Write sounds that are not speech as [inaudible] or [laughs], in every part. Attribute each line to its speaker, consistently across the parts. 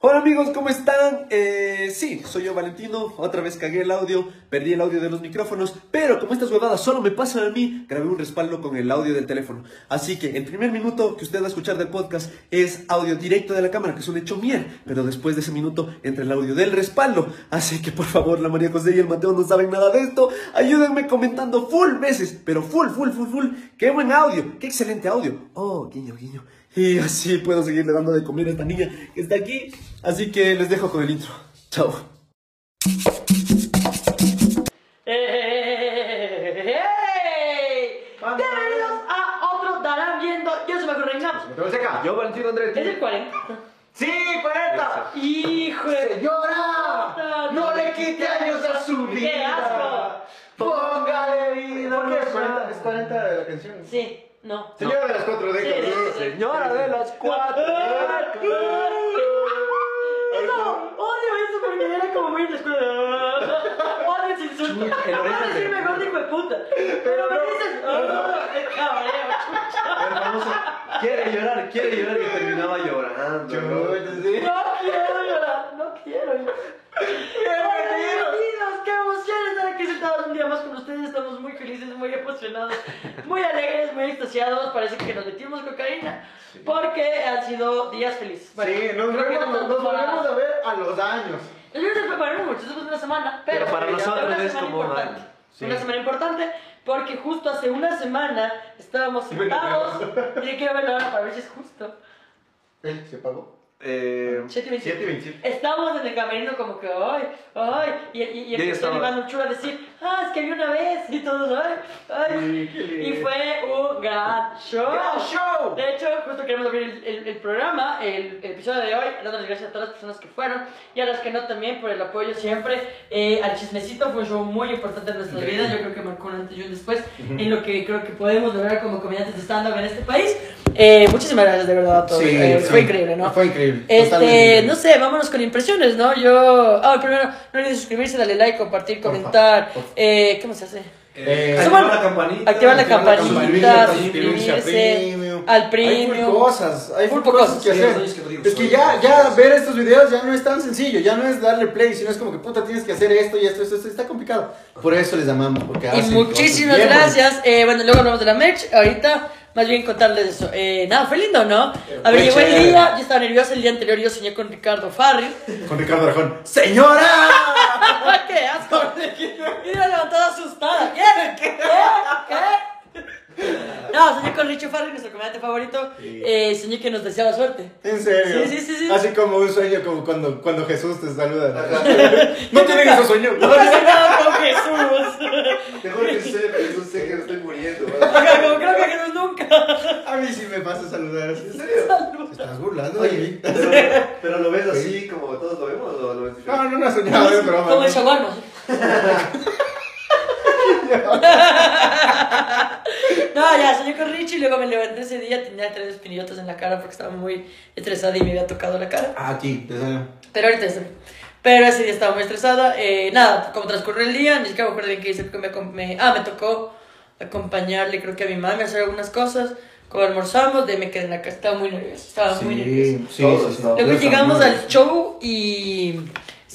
Speaker 1: Hola amigos, ¿cómo están? Eh, sí, soy yo Valentino, otra vez cagué el audio, perdí el audio de los micrófonos, pero como estas huevadas solo me pasan a mí, grabé un respaldo con el audio del teléfono. Así que el primer minuto que usted va a escuchar del podcast es audio directo de la cámara, que es un hecho mier, pero después de ese minuto entra el audio del respaldo. Así que por favor, la María José y el Mateo no saben nada de esto, ayúdenme comentando full veces, pero full, full, full, full. ¡Qué buen audio! ¡Qué excelente audio! Oh, guiño, guiño. Y así puedo seguirle dando de comer a esta niña que está aquí. Así que les dejo con el intro. Chao.
Speaker 2: ¡Hey! Bienvenidos a otro Darán Viendo. Yo soy Marco Rengamos.
Speaker 1: Yo, Valentino Andrés.
Speaker 2: ¿Es el 40?
Speaker 3: ¡Sí, 40!
Speaker 2: ¡Hijo de...
Speaker 3: ¡Señora! ¡No le quite años a su vida!
Speaker 2: ¡Qué asco!
Speaker 3: ¡Póngale vida!
Speaker 1: ¿Por qué es 40? ¿Es 40 la canción?
Speaker 2: Sí, no.
Speaker 3: Señora de las cuatro décadas.
Speaker 1: Señora de las cuatro.
Speaker 2: No, odio eso porque era como muy en la escuela. Odio ese insulto.
Speaker 1: El
Speaker 2: No
Speaker 1: oreja
Speaker 2: puedo
Speaker 1: de-
Speaker 2: decir mejor hijo de puta. Pero me dices, "Ah, qué cabreo, chucha.
Speaker 1: El famoso quiere llorar, quiere llorar que terminaba llorando.
Speaker 3: Sí.
Speaker 2: No quiero llorar, no quiero llorar. Bienvenidos, qué emoción estar aquí sentados un día más con ustedes. Estamos muy felices, muy emocionados, muy alegres, muy extasiados. Parece que nos metimos cocaína porque han sido días felices. Bueno,
Speaker 3: Sí, nos
Speaker 2: creo que no
Speaker 3: volvemos,
Speaker 2: tanto
Speaker 3: nos
Speaker 2: para-
Speaker 3: volvemos a ver a los años.
Speaker 2: El lunes preparamos mucho, después de una semana, pero,
Speaker 1: Pero para nosotros
Speaker 2: una
Speaker 1: es
Speaker 2: semana
Speaker 1: como
Speaker 2: importante.
Speaker 1: Sí.
Speaker 2: Una semana importante porque justo hace una semana estábamos [laughs] sentados y quiero verlo ahora para ver si es justo.
Speaker 3: ¿Eh? ¿Se apagó?
Speaker 1: Eh,
Speaker 2: 7 y 27.
Speaker 3: 7 y 27.
Speaker 2: Estábamos en el camerino como que, ay, ay, y, y, y
Speaker 1: ya
Speaker 2: empezó. Iván Ochoa a decir, ah, es que había una vez, y todos, ay, ay.
Speaker 3: Sí.
Speaker 2: Y fue un gran show.
Speaker 3: ¡Gran show!
Speaker 2: De hecho, justo queremos abrir el, el- el programa, el, el episodio de hoy, dándoles gracias a todas las personas que fueron y a las que no también por el apoyo siempre. Eh, al chismecito fue un show muy importante en nuestras vidas, yo creo que marcó un antes y un después en lo que creo que podemos lograr como comediantes de stand-up en este país. Eh, muchísimas gracias de verdad a todos. Eh, Fue increíble, ¿no?
Speaker 3: Fue increíble.
Speaker 2: Este, no sé, vámonos con impresiones, ¿no? Yo. Ah, primero, no olviden suscribirse, darle like, compartir,
Speaker 3: Por
Speaker 2: comentar. Eh, ¿Qué más se hace?
Speaker 3: Eh,
Speaker 1: activar
Speaker 2: Suban-
Speaker 1: la campanita.
Speaker 2: Activar la
Speaker 3: activar
Speaker 2: campanita,
Speaker 3: campanita,
Speaker 2: suscribirse al
Speaker 3: Hay
Speaker 2: premium.
Speaker 3: full cosas, hay
Speaker 2: Full
Speaker 3: full cosas
Speaker 2: cosas.
Speaker 3: que
Speaker 1: Sí,
Speaker 3: hacer.
Speaker 1: es que
Speaker 3: Es ya, ya ver estos videos ya no es tan sencillo, ya no es darle play, sino es como que puta tienes que hacer esto y esto, esto, esto está complicado. Por eso les amamos, porque
Speaker 2: Y muchísimas gracias. Eh, bueno, luego hablamos de la merch. Ahorita, más bien contarles eso. Eh, nada, fue lindo, ¿no? A ver, llegó el día, yo estaba nerviosa el día anterior, yo soñé con Ricardo Farri.
Speaker 3: Con Ricardo Arjón. ¡Señora! [laughs]
Speaker 2: ¡Qué asco! [laughs] Y me levantada asustada. ¿Qué? ¿Qué? ¿Qué? No, soñé con Richo Farri, nuestro comediante favorito. Eh, soñé que nos deseaba suerte.
Speaker 3: En serio.
Speaker 2: Sí, sí, sí, sí.
Speaker 3: Así como un sueño como cuando, cuando Jesús te saluda. no [laughs] tienen esos sueños.
Speaker 2: No soñado con Jesús.
Speaker 4: Mejor que sé, pero yo sé que me estoy muriendo.
Speaker 2: Ajá, como creo que Jesús nunca.
Speaker 3: A mí sí me pasa saludar así.
Speaker 4: ¿En serio?
Speaker 3: ¿Te estás burlando de mí?
Speaker 4: Pero, pero lo ves así como todos lo vemos o lo ves
Speaker 3: No, no, no he soñado, es broma.
Speaker 2: Como el
Speaker 3: ¿no?
Speaker 2: shawarma. [laughs] No, ya soñé con Richie y luego me levanté ese día, tenía tres espinillotas en la cara porque estaba muy estresada y me había tocado la cara.
Speaker 3: Ah, aquí, te salió.
Speaker 2: Pero ahorita estoy. Pero ese día estaba muy estresada. Eh, nada, como transcurrió el día, ni siquiera me acuerdo bien qué hice. porque me, me- ah, me tocó acompañarle, creo que a mi mami a hacer algunas cosas. Como almorzamos, de me quedé en la casa. Estaba muy nerviosa. Estaba muy nerviosa.
Speaker 3: sí, sí, sí.
Speaker 2: Luego
Speaker 3: Eso,
Speaker 2: llegamos al show y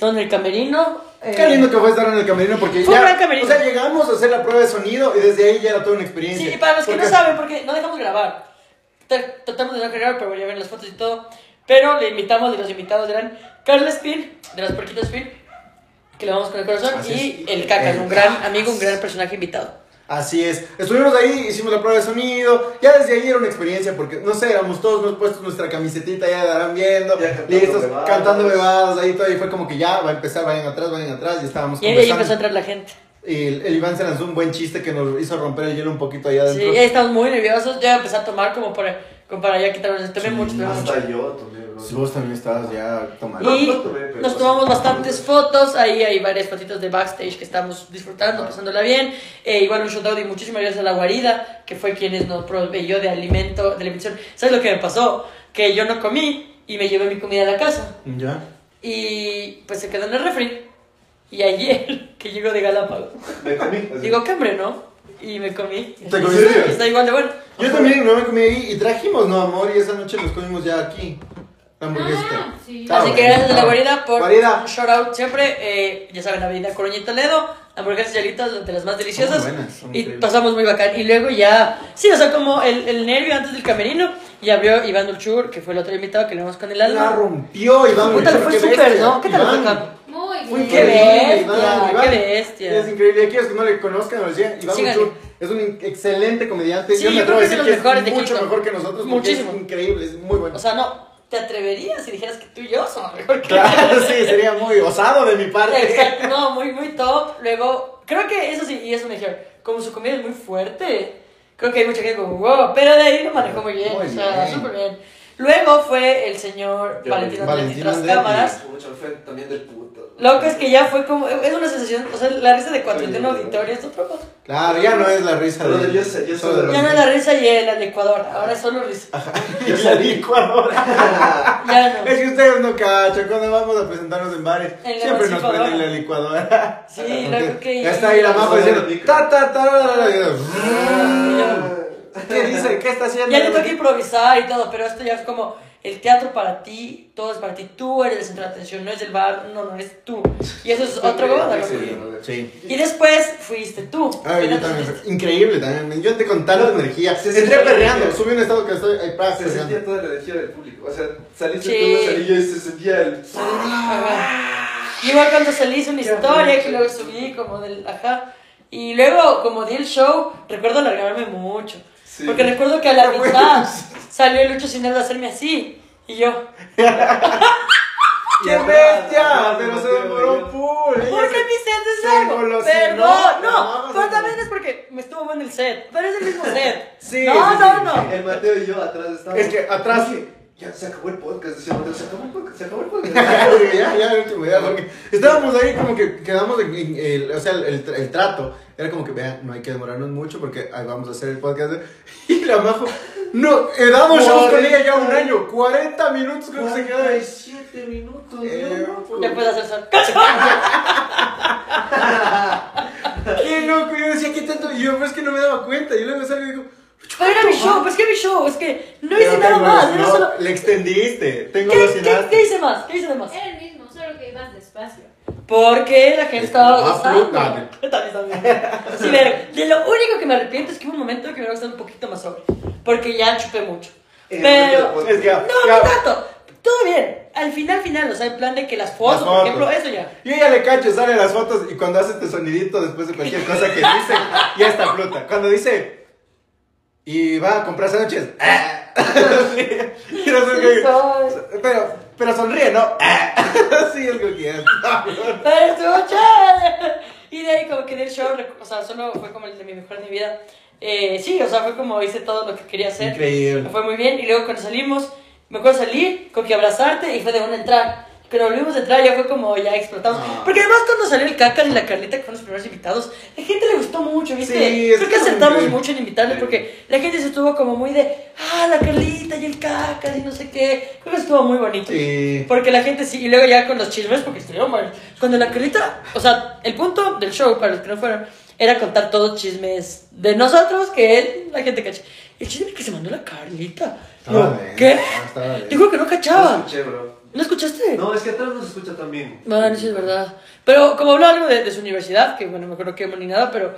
Speaker 2: en el camerino. Eh,
Speaker 3: Qué lindo que fue estar en el camerino porque
Speaker 2: Fue un
Speaker 3: ya,
Speaker 2: gran camerino.
Speaker 3: o sea, llegamos a hacer la prueba de sonido y desde ahí ya era toda una experiencia.
Speaker 2: Sí, y para los que no saben, porque no dejamos grabar. Tra- Tratamos de no grabar, pero ya ven las fotos y todo. Pero le invitamos, y los invitados eran Carla Spin, de las Porquitas Spin, que le vamos con el corazón,
Speaker 3: Así
Speaker 2: y
Speaker 3: es.
Speaker 2: el Cacas,
Speaker 3: El
Speaker 2: un gran amigo, un gran personaje invitado.
Speaker 3: Así es. Estuvimos ahí, hicimos la prueba de sonido. Ya desde ahí era una experiencia porque, no sé, éramos todos nos puestos nuestra camisetita, ya darán viendo.
Speaker 4: Ya cantando
Speaker 3: listos,
Speaker 4: bebadas.
Speaker 3: cantando bebadas. Ahí todo. Y fue como que ya va a empezar, vayan atrás, vayan atrás. Y estábamos
Speaker 2: Y ahí empezó a entrar la gente.
Speaker 3: Y el, el Iván se lanzó un buen chiste que nos hizo romper el hielo un poquito allá
Speaker 2: Sí,
Speaker 3: adentro.
Speaker 2: ahí estamos muy nerviosos. Ya empecé a tomar como para, como para ya quitarnos. Tomé
Speaker 3: Sí,
Speaker 2: mucho, tomé mucho.
Speaker 4: Hasta yo tomé, bro.
Speaker 3: Si vos también estabas ya tomando.
Speaker 2: Y
Speaker 4: No, no tomé, pero
Speaker 2: nos
Speaker 4: sí.
Speaker 2: tomamos bastantes fotos, ahí hay varias fotitos de backstage que estamos disfrutando, pasándola bien. Eh, igual un shout out y muchísimas gracias a La Guarida, que fue quienes nos proveyó de alimento, de alimentación. ¿Sabes lo que me pasó? Que yo no comí y me llevé mi comida a la casa.
Speaker 3: ¿Ya?
Speaker 2: Y pues se quedó en el refri. Y ayer, [laughs] que llegó de Galápagos,
Speaker 4: Me comí. así.
Speaker 2: digo, ¿qué hambre, no? Y me comí.
Speaker 3: ¿Te?
Speaker 2: Y está igual de bueno.
Speaker 3: Yo también no me comí ahí y trajimos, no, amor, y esa noche nos comimos ya aquí. La hamburguesa.
Speaker 5: Ah, sí.
Speaker 2: Así que gracias a la guarida por
Speaker 3: Guarida.
Speaker 2: shout out siempre. Eh, ya saben, Avenida Coroña Toledo, hamburguesas y alitas de las más deliciosas.
Speaker 3: Son buenas, son
Speaker 2: y
Speaker 3: increíbles.
Speaker 2: pasamos muy bacán. Y luego ya, sí, o sea, como el, el nervio antes del camerino. Y abrió Iván Dulchur, que fue el otro invitado que le vamos con el
Speaker 3: La
Speaker 2: alma.
Speaker 3: rompió Iván.
Speaker 2: Puta, le fue súper. ¿no? ¿Qué tal
Speaker 3: Iván.
Speaker 2: fue acá?
Speaker 5: Bien.
Speaker 2: Qué bestia,
Speaker 3: Iván,
Speaker 2: qué bestia.
Speaker 3: Es increíble. Aquellos que no le conozcan, lo decían, Iván
Speaker 2: Síganle.
Speaker 3: Es un excelente comediante.
Speaker 2: Sí,
Speaker 3: Yo me atrevo a decir
Speaker 2: es
Speaker 3: que es mucho mejor que nosotros.
Speaker 2: Muchísimo.
Speaker 3: Es increíble, es muy bueno.
Speaker 2: O sea, no, ¿te atreverías si dijeras que tú y yo somos mejor que
Speaker 3: Claro, sí, sería muy osado de mi parte.
Speaker 2: Exacto, no, muy, muy top. Luego, creo que eso sí, y eso me dijeron, como su comida es muy fuerte, creo que hay mucha gente como, wow, pero de ahí lo manejó muy bien,
Speaker 3: Muy
Speaker 2: o sea,
Speaker 3: bien.
Speaker 2: súper bien. Luego fue el señor
Speaker 4: Yo,
Speaker 2: Valentino
Speaker 3: Valentino
Speaker 2: tras cámaras.
Speaker 4: También del puto.
Speaker 2: Loco, es que ya fue como, es una sensación, o sea, la risa de 41 auditorios es cosa.
Speaker 3: Claro, ya no es la risa de.
Speaker 4: yo sé- yo
Speaker 3: solo
Speaker 2: Ya no es la risa y el de Ecuador, ahora es solo risa. [laughs]
Speaker 3: La licuadora. [laughs]
Speaker 2: Ya no.
Speaker 3: Es que ustedes no cachan, cuando vamos a presentarnos en bares,
Speaker 2: En la
Speaker 3: siempre nos
Speaker 2: licuadora.
Speaker 3: prenden la licuadora.
Speaker 2: Sí, loco, que...
Speaker 3: Ya está ahí la majo diciendo, ta, ta, ta. ¿Qué dice? ¿Qué está haciendo?
Speaker 2: Ya le toca improvisar y todo, pero esto ya es como el teatro para ti, todo es para ti, tú eres el centro de atención, no es el bar, no, no, es tú. Y eso es otro goda, loco.
Speaker 3: Sí.
Speaker 2: Y después fuiste tú.
Speaker 3: Ay, yo también.
Speaker 2: fuiste.
Speaker 3: Increíble también. Yo entré con tanta energía.
Speaker 4: Se
Speaker 3: Entré perreando. Subí un estado que estoy ahí para
Speaker 4: Se sentía toda la energía del público. O sea, saliste
Speaker 2: Sí.
Speaker 4: tú, salí yo y se sentía el.
Speaker 2: Y Igual cuando salí hice una historia que luego subí como del ajá. Y luego como di el show, recuerdo alargarme mucho.
Speaker 4: Sí.
Speaker 2: Porque recuerdo que a la [laughs] mitad salió el Lucho Sinel a hacerme así. Y yo,
Speaker 3: ¡Qué bestia! Pero se demoró full. Ella
Speaker 2: ¿Por qué
Speaker 3: se-
Speaker 2: mi set es largo? Perdón,
Speaker 3: No,
Speaker 2: pero también es porque me estuvo bueno el set. Pero es el mismo set.
Speaker 3: Sí,
Speaker 2: No,
Speaker 3: sí,
Speaker 2: no,
Speaker 3: sí.
Speaker 2: no.
Speaker 4: El Mateo y yo atrás estábamos.
Speaker 3: Es que atrás-
Speaker 4: Ya se acabó el podcast. Decía Mateo, se acabó el podcast, se acabó el [laughs] podcast.
Speaker 3: ya, ya, el último día, porque estábamos ahí como que quedamos en, en el, o sea, el, el, el trato era como que, vean, no hay que demorarnos mucho porque ahí vamos a hacer el podcast. [laughs] Y la majo, no, eh, damos shows con ella ya un año, 40 minutos creo que se quedó ahí.
Speaker 4: 47 minutos.
Speaker 3: Eh,
Speaker 2: Ya puedes hacer sol.
Speaker 3: Qué loco, yo decía, ¿qué tanto? Y yo, pues es que no me daba cuenta. Y luego salgo y digo,
Speaker 2: Pero era mi show, pues que mi show, es que no hice nada más. Era
Speaker 3: no,
Speaker 2: solo...
Speaker 3: Le extendiste, tengo
Speaker 2: ¿Qué, qué, hice más? ¿Qué hice de más?
Speaker 5: Era el mismo, solo que ibas despacio.
Speaker 2: Porque la gente estaba
Speaker 3: Ah,
Speaker 2: gozando. [laughs] Sí, pero de lo único que me arrepiento es que hubo un momento que me hubiera gustado un poquito más sobre. Porque ya chupé mucho.
Speaker 4: El
Speaker 2: Pero.
Speaker 3: Es que
Speaker 2: No, no tanto. Todo bien. Al final, final, o sea, en plan de que las fotos,
Speaker 3: Las
Speaker 2: por
Speaker 3: fotos.
Speaker 2: ejemplo, eso ya.
Speaker 3: Yo ya le cacho, sale las fotos y cuando hace este sonidito después de cualquier cosa que dice, ya está fruta. Cuando dice, y va a comprar sándwiches, [laughs] [laughs] qué-
Speaker 2: Soy-
Speaker 3: pero, pero sonríe, ¿no? [laughs] sí, es como que está.
Speaker 2: Pero estuvo chévere. Y de ahí como que del show, o sea, solo fue como el de mi mejor de mi vida. Eh, sí, o sea, fue como hice todo lo que quería hacer.
Speaker 3: Increíble.
Speaker 2: Me fue muy bien. Y luego cuando salimos, me acuerdo salir, con que abrazarte y fue de una entrar. Cuando volvimos a entrar ya fue como ya explotamos.
Speaker 3: Ah.
Speaker 2: Porque además cuando salió el Caca y la Carlita, que fueron los primeros invitados, la gente le gustó mucho, ¿viste?
Speaker 3: Sí,
Speaker 2: Creo
Speaker 3: que
Speaker 2: acertamos mucho en invitarles porque la gente se estuvo como muy de, ah, la Carlita y el Caca y no sé qué. Creo que estuvo muy bonito.
Speaker 3: Sí.
Speaker 2: Porque la gente sí, y luego ya con los chismes, porque estuvieron mal. Cuando la Carlita, o sea, el punto del show, para los que no fueron, era contar todos chismes de nosotros que él, la gente cacha. El chisme que se mandó la Carlita.
Speaker 3: Estaba bien,
Speaker 2: ¿Qué?
Speaker 3: estaba bien.
Speaker 2: Dijo que no
Speaker 4: No
Speaker 2: cachaba.
Speaker 4: escuché, bro.
Speaker 2: ¿No escuchaste?
Speaker 4: No, es que atrás no se escucha tan bien.
Speaker 2: Bueno, sí es verdad. Pero como habló algo de, de su universidad, que bueno, me acuerdo que ni nada, pero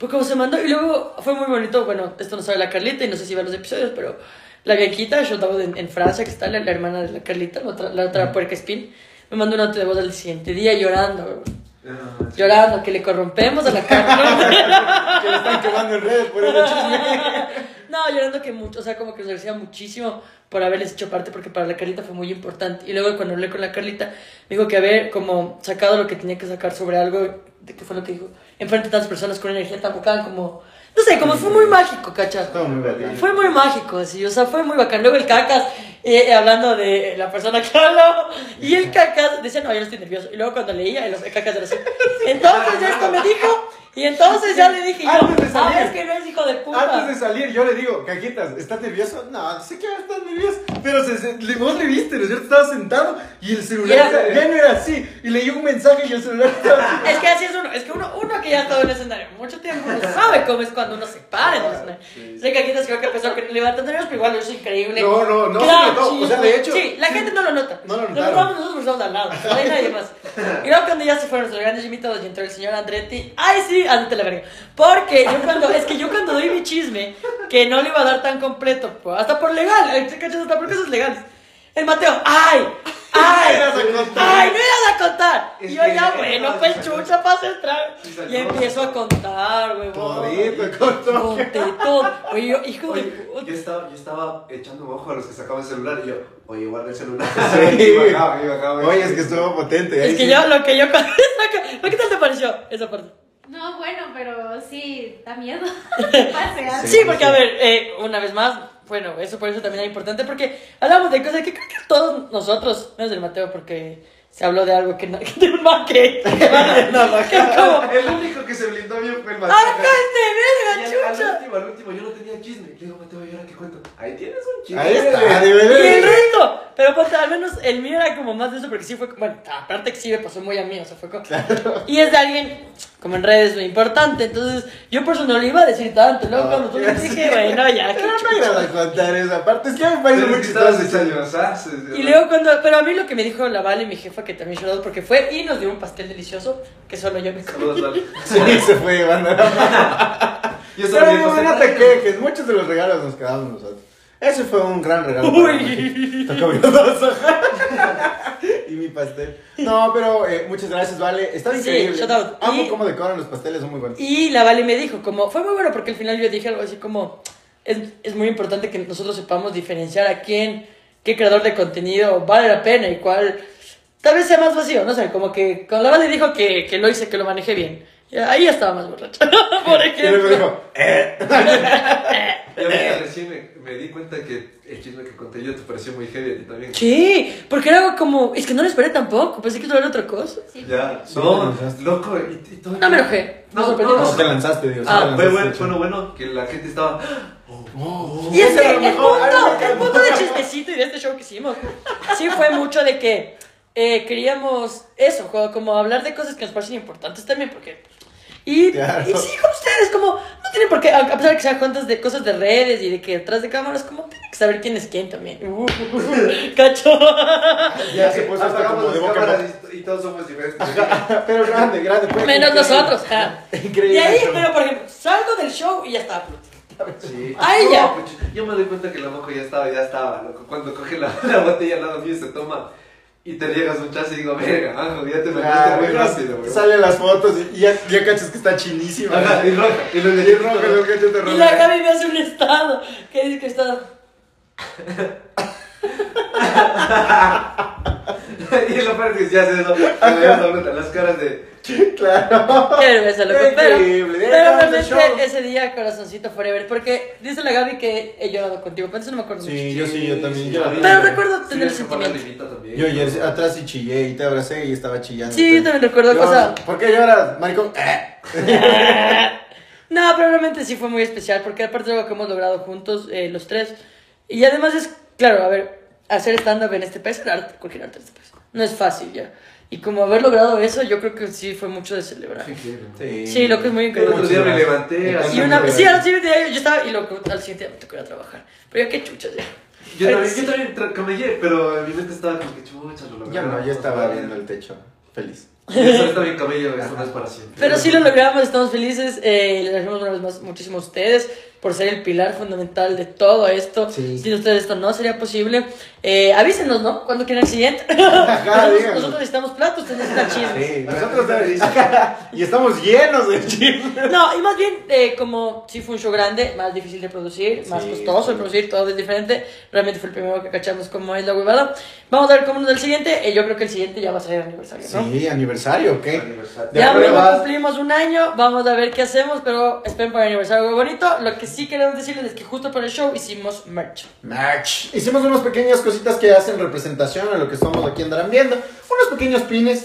Speaker 2: pues como se mandó, y luego fue muy bonito, bueno, esto no sabe la Carlita y no sé si a los episodios, pero la Bianquita, yo estaba en, en Francia, que está la, la hermana de la Carlita, la otra, la otra puerca spin, me mandó una nota de voz al siguiente día llorando, weón.
Speaker 4: Ah, sí.
Speaker 2: llorando, que le corrompemos a la Carlita. [laughs]
Speaker 3: Que le están quemando en redes por ese chisme. [laughs]
Speaker 2: No, llorando que mucho, o sea, como que nos agradecía muchísimo por haberles hecho parte, porque para la Carlita fue muy importante. Y luego cuando hablé con la Carlita, me dijo que haber como sacado lo que tenía que sacar sobre algo, de que fue lo que dijo, enfrente de tantas personas con energía tan bacán, como, no sé, como fue muy mágico, ¿cachas?
Speaker 3: Muy.
Speaker 2: Fue muy mágico, así, o sea, fue muy bacán. Luego el cacas, eh, eh, hablando de la persona que habló, y el cacas decía, no, yo no estoy nervioso. Y luego cuando leía, el, el cacas era así. [laughs] Entonces esto me dijo, y entonces ya le dije yo,
Speaker 3: Antes de salir.
Speaker 2: sabes que no es hijo de puta.
Speaker 3: Antes de salir, yo le digo, Cajitas, ¿estás nervioso? No, sé que estás nervioso. Pero se, se- le- vos le viste, ¿no es cierto? Estaba sentado y el celular ya no era así. Y leí un mensaje y el celular estaba así.
Speaker 2: Es que así es uno, es que uno, uno que ya ha estado en el escenario mucho tiempo, no sabe cómo es cuando uno se para en el escenario. Sé que aquí te creo que empezó que levantando nervios, pero igual es increíble.
Speaker 3: No, no, no
Speaker 2: Claro,
Speaker 3: notó. O sea, de hecho-
Speaker 2: Sí, la gente no lo nota.
Speaker 3: No lo
Speaker 2: Lo
Speaker 3: notaron.
Speaker 2: notamos nosotros estamos al lado, no hay nadie más. Y luego cuando ya se fueron los grandes invitados y entró el señor Andretti, ay sí, ante la verga. Porque yo cuando, es que yo cuando doy mi chisme, que no le iba a dar tan completo, pues, hasta por legal, eh. Hasta por cosas legales. El Mateo, ay, ay,
Speaker 3: ibas a contar.
Speaker 2: ay, no ibas a contar.
Speaker 4: Es
Speaker 2: Y yo ya, bueno, pues chucha, pasa el trago. Y empiezo a contar, huevón.
Speaker 3: Todito, con todo.
Speaker 2: Conté todo. Oye, yo, hijo de
Speaker 4: Oye, yo estaba, yo estaba echando un ojo a los que sacaban el celular y yo, oye, guarda el celular.
Speaker 3: Sí. [laughs]
Speaker 4: y bajaba, y bajaba.
Speaker 3: Oye, es que estuvo potente.
Speaker 2: Es que
Speaker 3: sí.
Speaker 2: yo, lo que yo. lo [laughs] que- ¿Qué tal te pareció esa parte?
Speaker 5: No, bueno, pero sí, da miedo. [laughs] Pase algo.
Speaker 2: Sí, porque a ver, eh, una vez más, bueno, eso por eso también es importante, porque hablamos de cosas que creo que todos nosotros, menos del Mateo, porque se habló de algo que no, [laughs] de un que [laughs] es como, [laughs]
Speaker 4: El único que se blindó bien fue el.
Speaker 2: ¡Acá este
Speaker 4: Y
Speaker 2: verga,
Speaker 4: al, al
Speaker 2: chucha!
Speaker 4: último, al último, yo no tenía chisme. Le digo, Mateo, ¿y ahora qué cuento? Ahí tienes un chisme.
Speaker 3: Ahí está, de
Speaker 2: Y el
Speaker 3: verdad.
Speaker 2: resto, pero ponte, al menos el mío era como más de eso, porque sí fue, bueno, aparte que sí me pasó muy a mí, o sea, fue como, y es de alguien, como en redes, muy importante, entonces, yo por eso no le iba a decir tanto, luego
Speaker 3: No,
Speaker 2: cuando tú me dije, bueno, ya, qué
Speaker 3: Pero no
Speaker 2: chucha.
Speaker 3: ibas a contar esa parte. Es que a mí me parece muy
Speaker 4: es que estabas
Speaker 3: chistoso.
Speaker 2: Y luego cuando, pero a mí lo que me dijo la Vale, mi jefa, que también lloró porque fue y nos dio un pastel delicioso que solo yo me comí.
Speaker 4: Saludos, [laughs] Vale.
Speaker 3: Sí, se fue mano. [laughs]
Speaker 4: Yo estaba
Speaker 3: Pero no, no te quejes, muchos de los regalos nos quedamos nosotros. Ese fue un gran regalo. para mí.
Speaker 2: Uy. [laughs]
Speaker 3: Y mi pastel. No, pero eh, muchas gracias, Vale. Está
Speaker 2: Sí,
Speaker 3: increíble.
Speaker 2: shout out.
Speaker 3: Amo
Speaker 2: Y-
Speaker 3: cómo decoran los pasteles, son muy buenos.
Speaker 2: Y la Vale me dijo, como, fue muy bueno porque al final yo dije algo así como, es, es muy importante que nosotros sepamos diferenciar a quién, qué creador de contenido vale la pena y cuál tal vez sea más vacío, no sé, como que con la Vale dijo que, que lo hice, que lo manejé bien. Y ahí ya estaba más borracho, por
Speaker 3: Y
Speaker 2: ejemplo.
Speaker 3: dijo, eh. [laughs]
Speaker 4: Y ahorita recién me, me di cuenta que el chisme que conté yo te pareció muy heavy a ti también.
Speaker 2: Sí, porque era algo como, es que no lo esperé tampoco, pensé que esto era otra cosa.
Speaker 5: Sí.
Speaker 4: Ya, no, loco, y, y todo.
Speaker 2: No me enojé,
Speaker 4: No,
Speaker 2: sorprendió.
Speaker 4: no,
Speaker 3: No, te lanzaste, Dios.
Speaker 2: Ah,
Speaker 4: Fue bueno, bueno, bueno, que la gente estaba.
Speaker 3: Oh,
Speaker 2: Y es
Speaker 3: ese
Speaker 2: que el punto, el punto de chistecito y de este show que hicimos, sí fue mucho de que eh, queríamos eso, como, como hablar de cosas que nos parecen importantes también, porque... Y,
Speaker 3: Claro.
Speaker 2: y sí, con ustedes, como, no tienen por qué, a a pesar de que sean cuentas de cosas de redes y de que detrás de cámaras, como, tienen que saber quién es quién también. Uh, [laughs] cacho.
Speaker 3: Ya se puso hasta como de boca
Speaker 4: y, y todos somos diferentes.
Speaker 3: Pero grande, grande. fue
Speaker 2: Menos nosotros. ja.
Speaker 3: Increíble.
Speaker 2: Y ahí,
Speaker 3: show.
Speaker 2: pero por ejemplo, salgo del show y ya está.
Speaker 4: Sí.
Speaker 2: Ay,
Speaker 4: No,
Speaker 2: ya.
Speaker 4: pues, yo me doy cuenta que la mojo ya estaba, ya estaba, loco. Cuando coge la, la botella al lado mío se toma y te llegas un chance y digo, verga, ya te metiste
Speaker 3: Ah,
Speaker 4: muy rápido, güey.
Speaker 3: Salen las fotos y ya, ya cachas que está chinísima.
Speaker 4: Ajá, y roja, y los
Speaker 3: Y
Speaker 4: de
Speaker 3: roja, los cachos de
Speaker 2: Y
Speaker 3: roja.
Speaker 2: la Gaby me hace un estado. que dice que está. [laughs]
Speaker 4: y lo peor es que ya hace eso, dobleta, las caras de.
Speaker 3: Claro.
Speaker 2: Qué vergüenza, loco.
Speaker 3: Qué
Speaker 2: Pero, pero realmente ese día, corazoncito forever. Porque dice la Gaby que he llorado contigo, pero eso no me acuerdo mucho.
Speaker 3: Sí, yo sí, yo también. Yo,
Speaker 2: Pero recuerdo
Speaker 4: Sí,
Speaker 2: tener el
Speaker 4: se pone
Speaker 2: sentimiento.
Speaker 4: también.
Speaker 3: yo ayer atrás y chillé y te abracé y estaba chillando.
Speaker 2: Sí, yo también recuerdo
Speaker 3: Yo,
Speaker 2: cosas.
Speaker 3: ¿Por qué lloras, maricón? [laughs]
Speaker 2: No, pero realmente sí fue muy especial porque aparte de lo que hemos logrado juntos, eh, los tres. Y además es, claro, a ver, hacer stand-up en este país, el arte, cualquier arte en este país, no es fácil ya. Y como haber logrado eso, yo creo que sí fue mucho de celebrar.
Speaker 4: Increíble.
Speaker 3: Sí,
Speaker 2: Sí, lo que es muy
Speaker 4: El
Speaker 2: increíble.
Speaker 4: otro día me levanté.
Speaker 2: Y una, sí, al siguiente día yo estaba, y lo, al siguiente día me tocó ir a trabajar. Pero ya qué chuchas ya.
Speaker 4: Yo también, yo también camellé, pero en mi mente estaba como que chucha, lo logramos.
Speaker 3: Ya no, ya estaba viendo el techo. Feliz.
Speaker 4: Eso está bien camello, eso no es para siempre.
Speaker 2: Pero sí lo logramos, estamos felices. Eh, les agradecemos una vez más muchísimo a ustedes por ser el pilar fundamental de todo esto.
Speaker 3: Sí.
Speaker 2: Sin ustedes esto no sería posible. Eh, avísenos, ¿no? Cuando quieran el siguiente.
Speaker 3: Ajá, [laughs]
Speaker 2: nosotros, nosotros necesitamos platos, ustedes necesitan chismes.
Speaker 3: Sí, nosotros [laughs] y estamos llenos de chismes.
Speaker 2: No, y más bien, eh, como sí fue un show grande, más difícil de producir, más costoso
Speaker 3: sí.
Speaker 2: de producir, todo es diferente. Realmente fue el primero que cachamos cómo es la huevada. Vamos a ver cómo nos da el siguiente. Eh, yo creo que el siguiente ya va a ser aniversario, ¿no?
Speaker 3: Sí, aniversario, ¿qué?
Speaker 4: Aniversario.
Speaker 2: Ya cumplimos un año, vamos a ver qué hacemos, pero esperen para el aniversario algo bonito. Lo que sí queremos decirles es que justo para el show hicimos merch.
Speaker 3: Merch. Hicimos unas pequeñas cositas que hacen representación a lo que estamos aquí andarán viendo. Unos pequeños pines,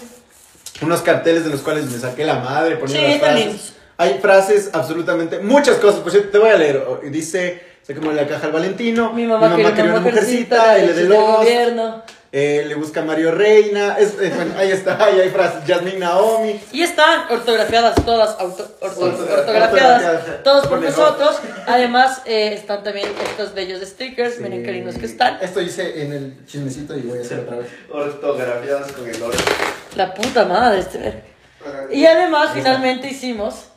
Speaker 3: unos carteles de los cuales me saqué la madre poniendo
Speaker 2: Sí,
Speaker 3: las frases. Hay frases, absolutamente, muchas cosas. Por cierto, te voy a leer. Dice, se como la caja al Valentino.
Speaker 2: Mi mamá, quería una mujercita,
Speaker 3: L de
Speaker 2: del
Speaker 3: Lost.
Speaker 2: gobierno.
Speaker 3: Eh, le busca Mario Reina, es- eh, bueno, ahí está, [laughs] ahí hay frases, Jasmine Naomi.
Speaker 2: Y están ortografiadas todas, auto- orto-
Speaker 3: Orto-
Speaker 2: ortografiadas,
Speaker 3: ortografiadas.
Speaker 2: todos por
Speaker 3: Por
Speaker 2: nosotros. Además, eh, están también estos bellos stickers, miren qué lindos que están.
Speaker 3: Esto hice en el chismecito y voy a hacer otra vez.
Speaker 4: Ortografiadas con el oro.
Speaker 2: La puta madre, este ver. Y además, finalmente hicimos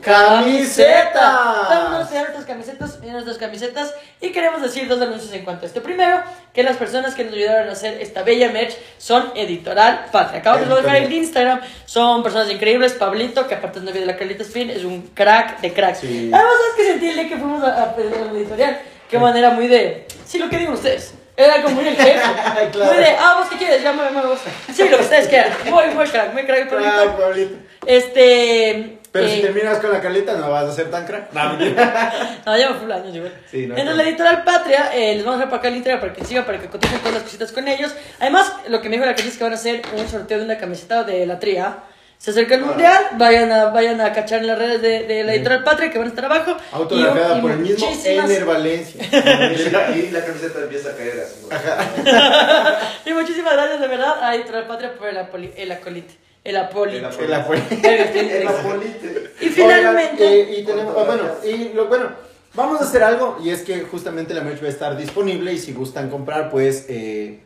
Speaker 3: ¡Camiseta!
Speaker 2: Vamos a hacer nuestras camisetas, nuestras camisetas. Y queremos decir dos anuncios en cuanto a esto. Primero, que las personas que nos ayudaron a hacer esta bella merch son Editorial Patria. Acabamos de dejar el Instagram. Son personas increíbles. Pablito, que aparte es novio de la Carlita Spin, es un crack de cracks.
Speaker 3: Sí.
Speaker 2: Además, ¿sabes que sentí el día que fuimos a, a, a la editorial? Qué manera muy de. Sí, lo que digan ustedes. Era como el jefe. [laughs]
Speaker 3: Claro.
Speaker 2: Muy de, ah, vos qué quieres, ya me, me gusta. Sí, lo que ustedes quieran. Muy, muy crack, muy crack Pablito.
Speaker 3: Ay, Pablito.
Speaker 2: Este.
Speaker 3: Pero
Speaker 2: eh,
Speaker 3: si terminas con la Carlita, no vas a ser tan crack. No. [laughs]
Speaker 2: No, llevo full años igual.
Speaker 3: Sí, no,
Speaker 2: Entonces,
Speaker 3: no.
Speaker 2: la editorial Patria, eh, les vamos a dejar para acá el Instagram para que sigan, para que coticen todas las cositas con ellos. Además, lo que me dijo la Cris es que van a hacer un sorteo de una camiseta de la tría. Se acerca el mundial, vayan a, vayan a cachar en las redes de, de la editorial Patria que van a estar abajo.
Speaker 3: Autografiada por el mismo
Speaker 2: muchísimas-
Speaker 3: Ener Valencia. [laughs]
Speaker 4: Y la, camiseta empieza a caer así.
Speaker 2: Y [laughs] muchísimas gracias de verdad a Editorial Patria por el, el acolite. El apolite.
Speaker 4: El
Speaker 3: fue.
Speaker 4: El apolite.
Speaker 2: Y finalmente.
Speaker 3: Oigan, eh, y tenemos, ah, bueno, y lo bueno, vamos a hacer algo y es que justamente la merch va a estar disponible y si gustan comprar, pues, eh,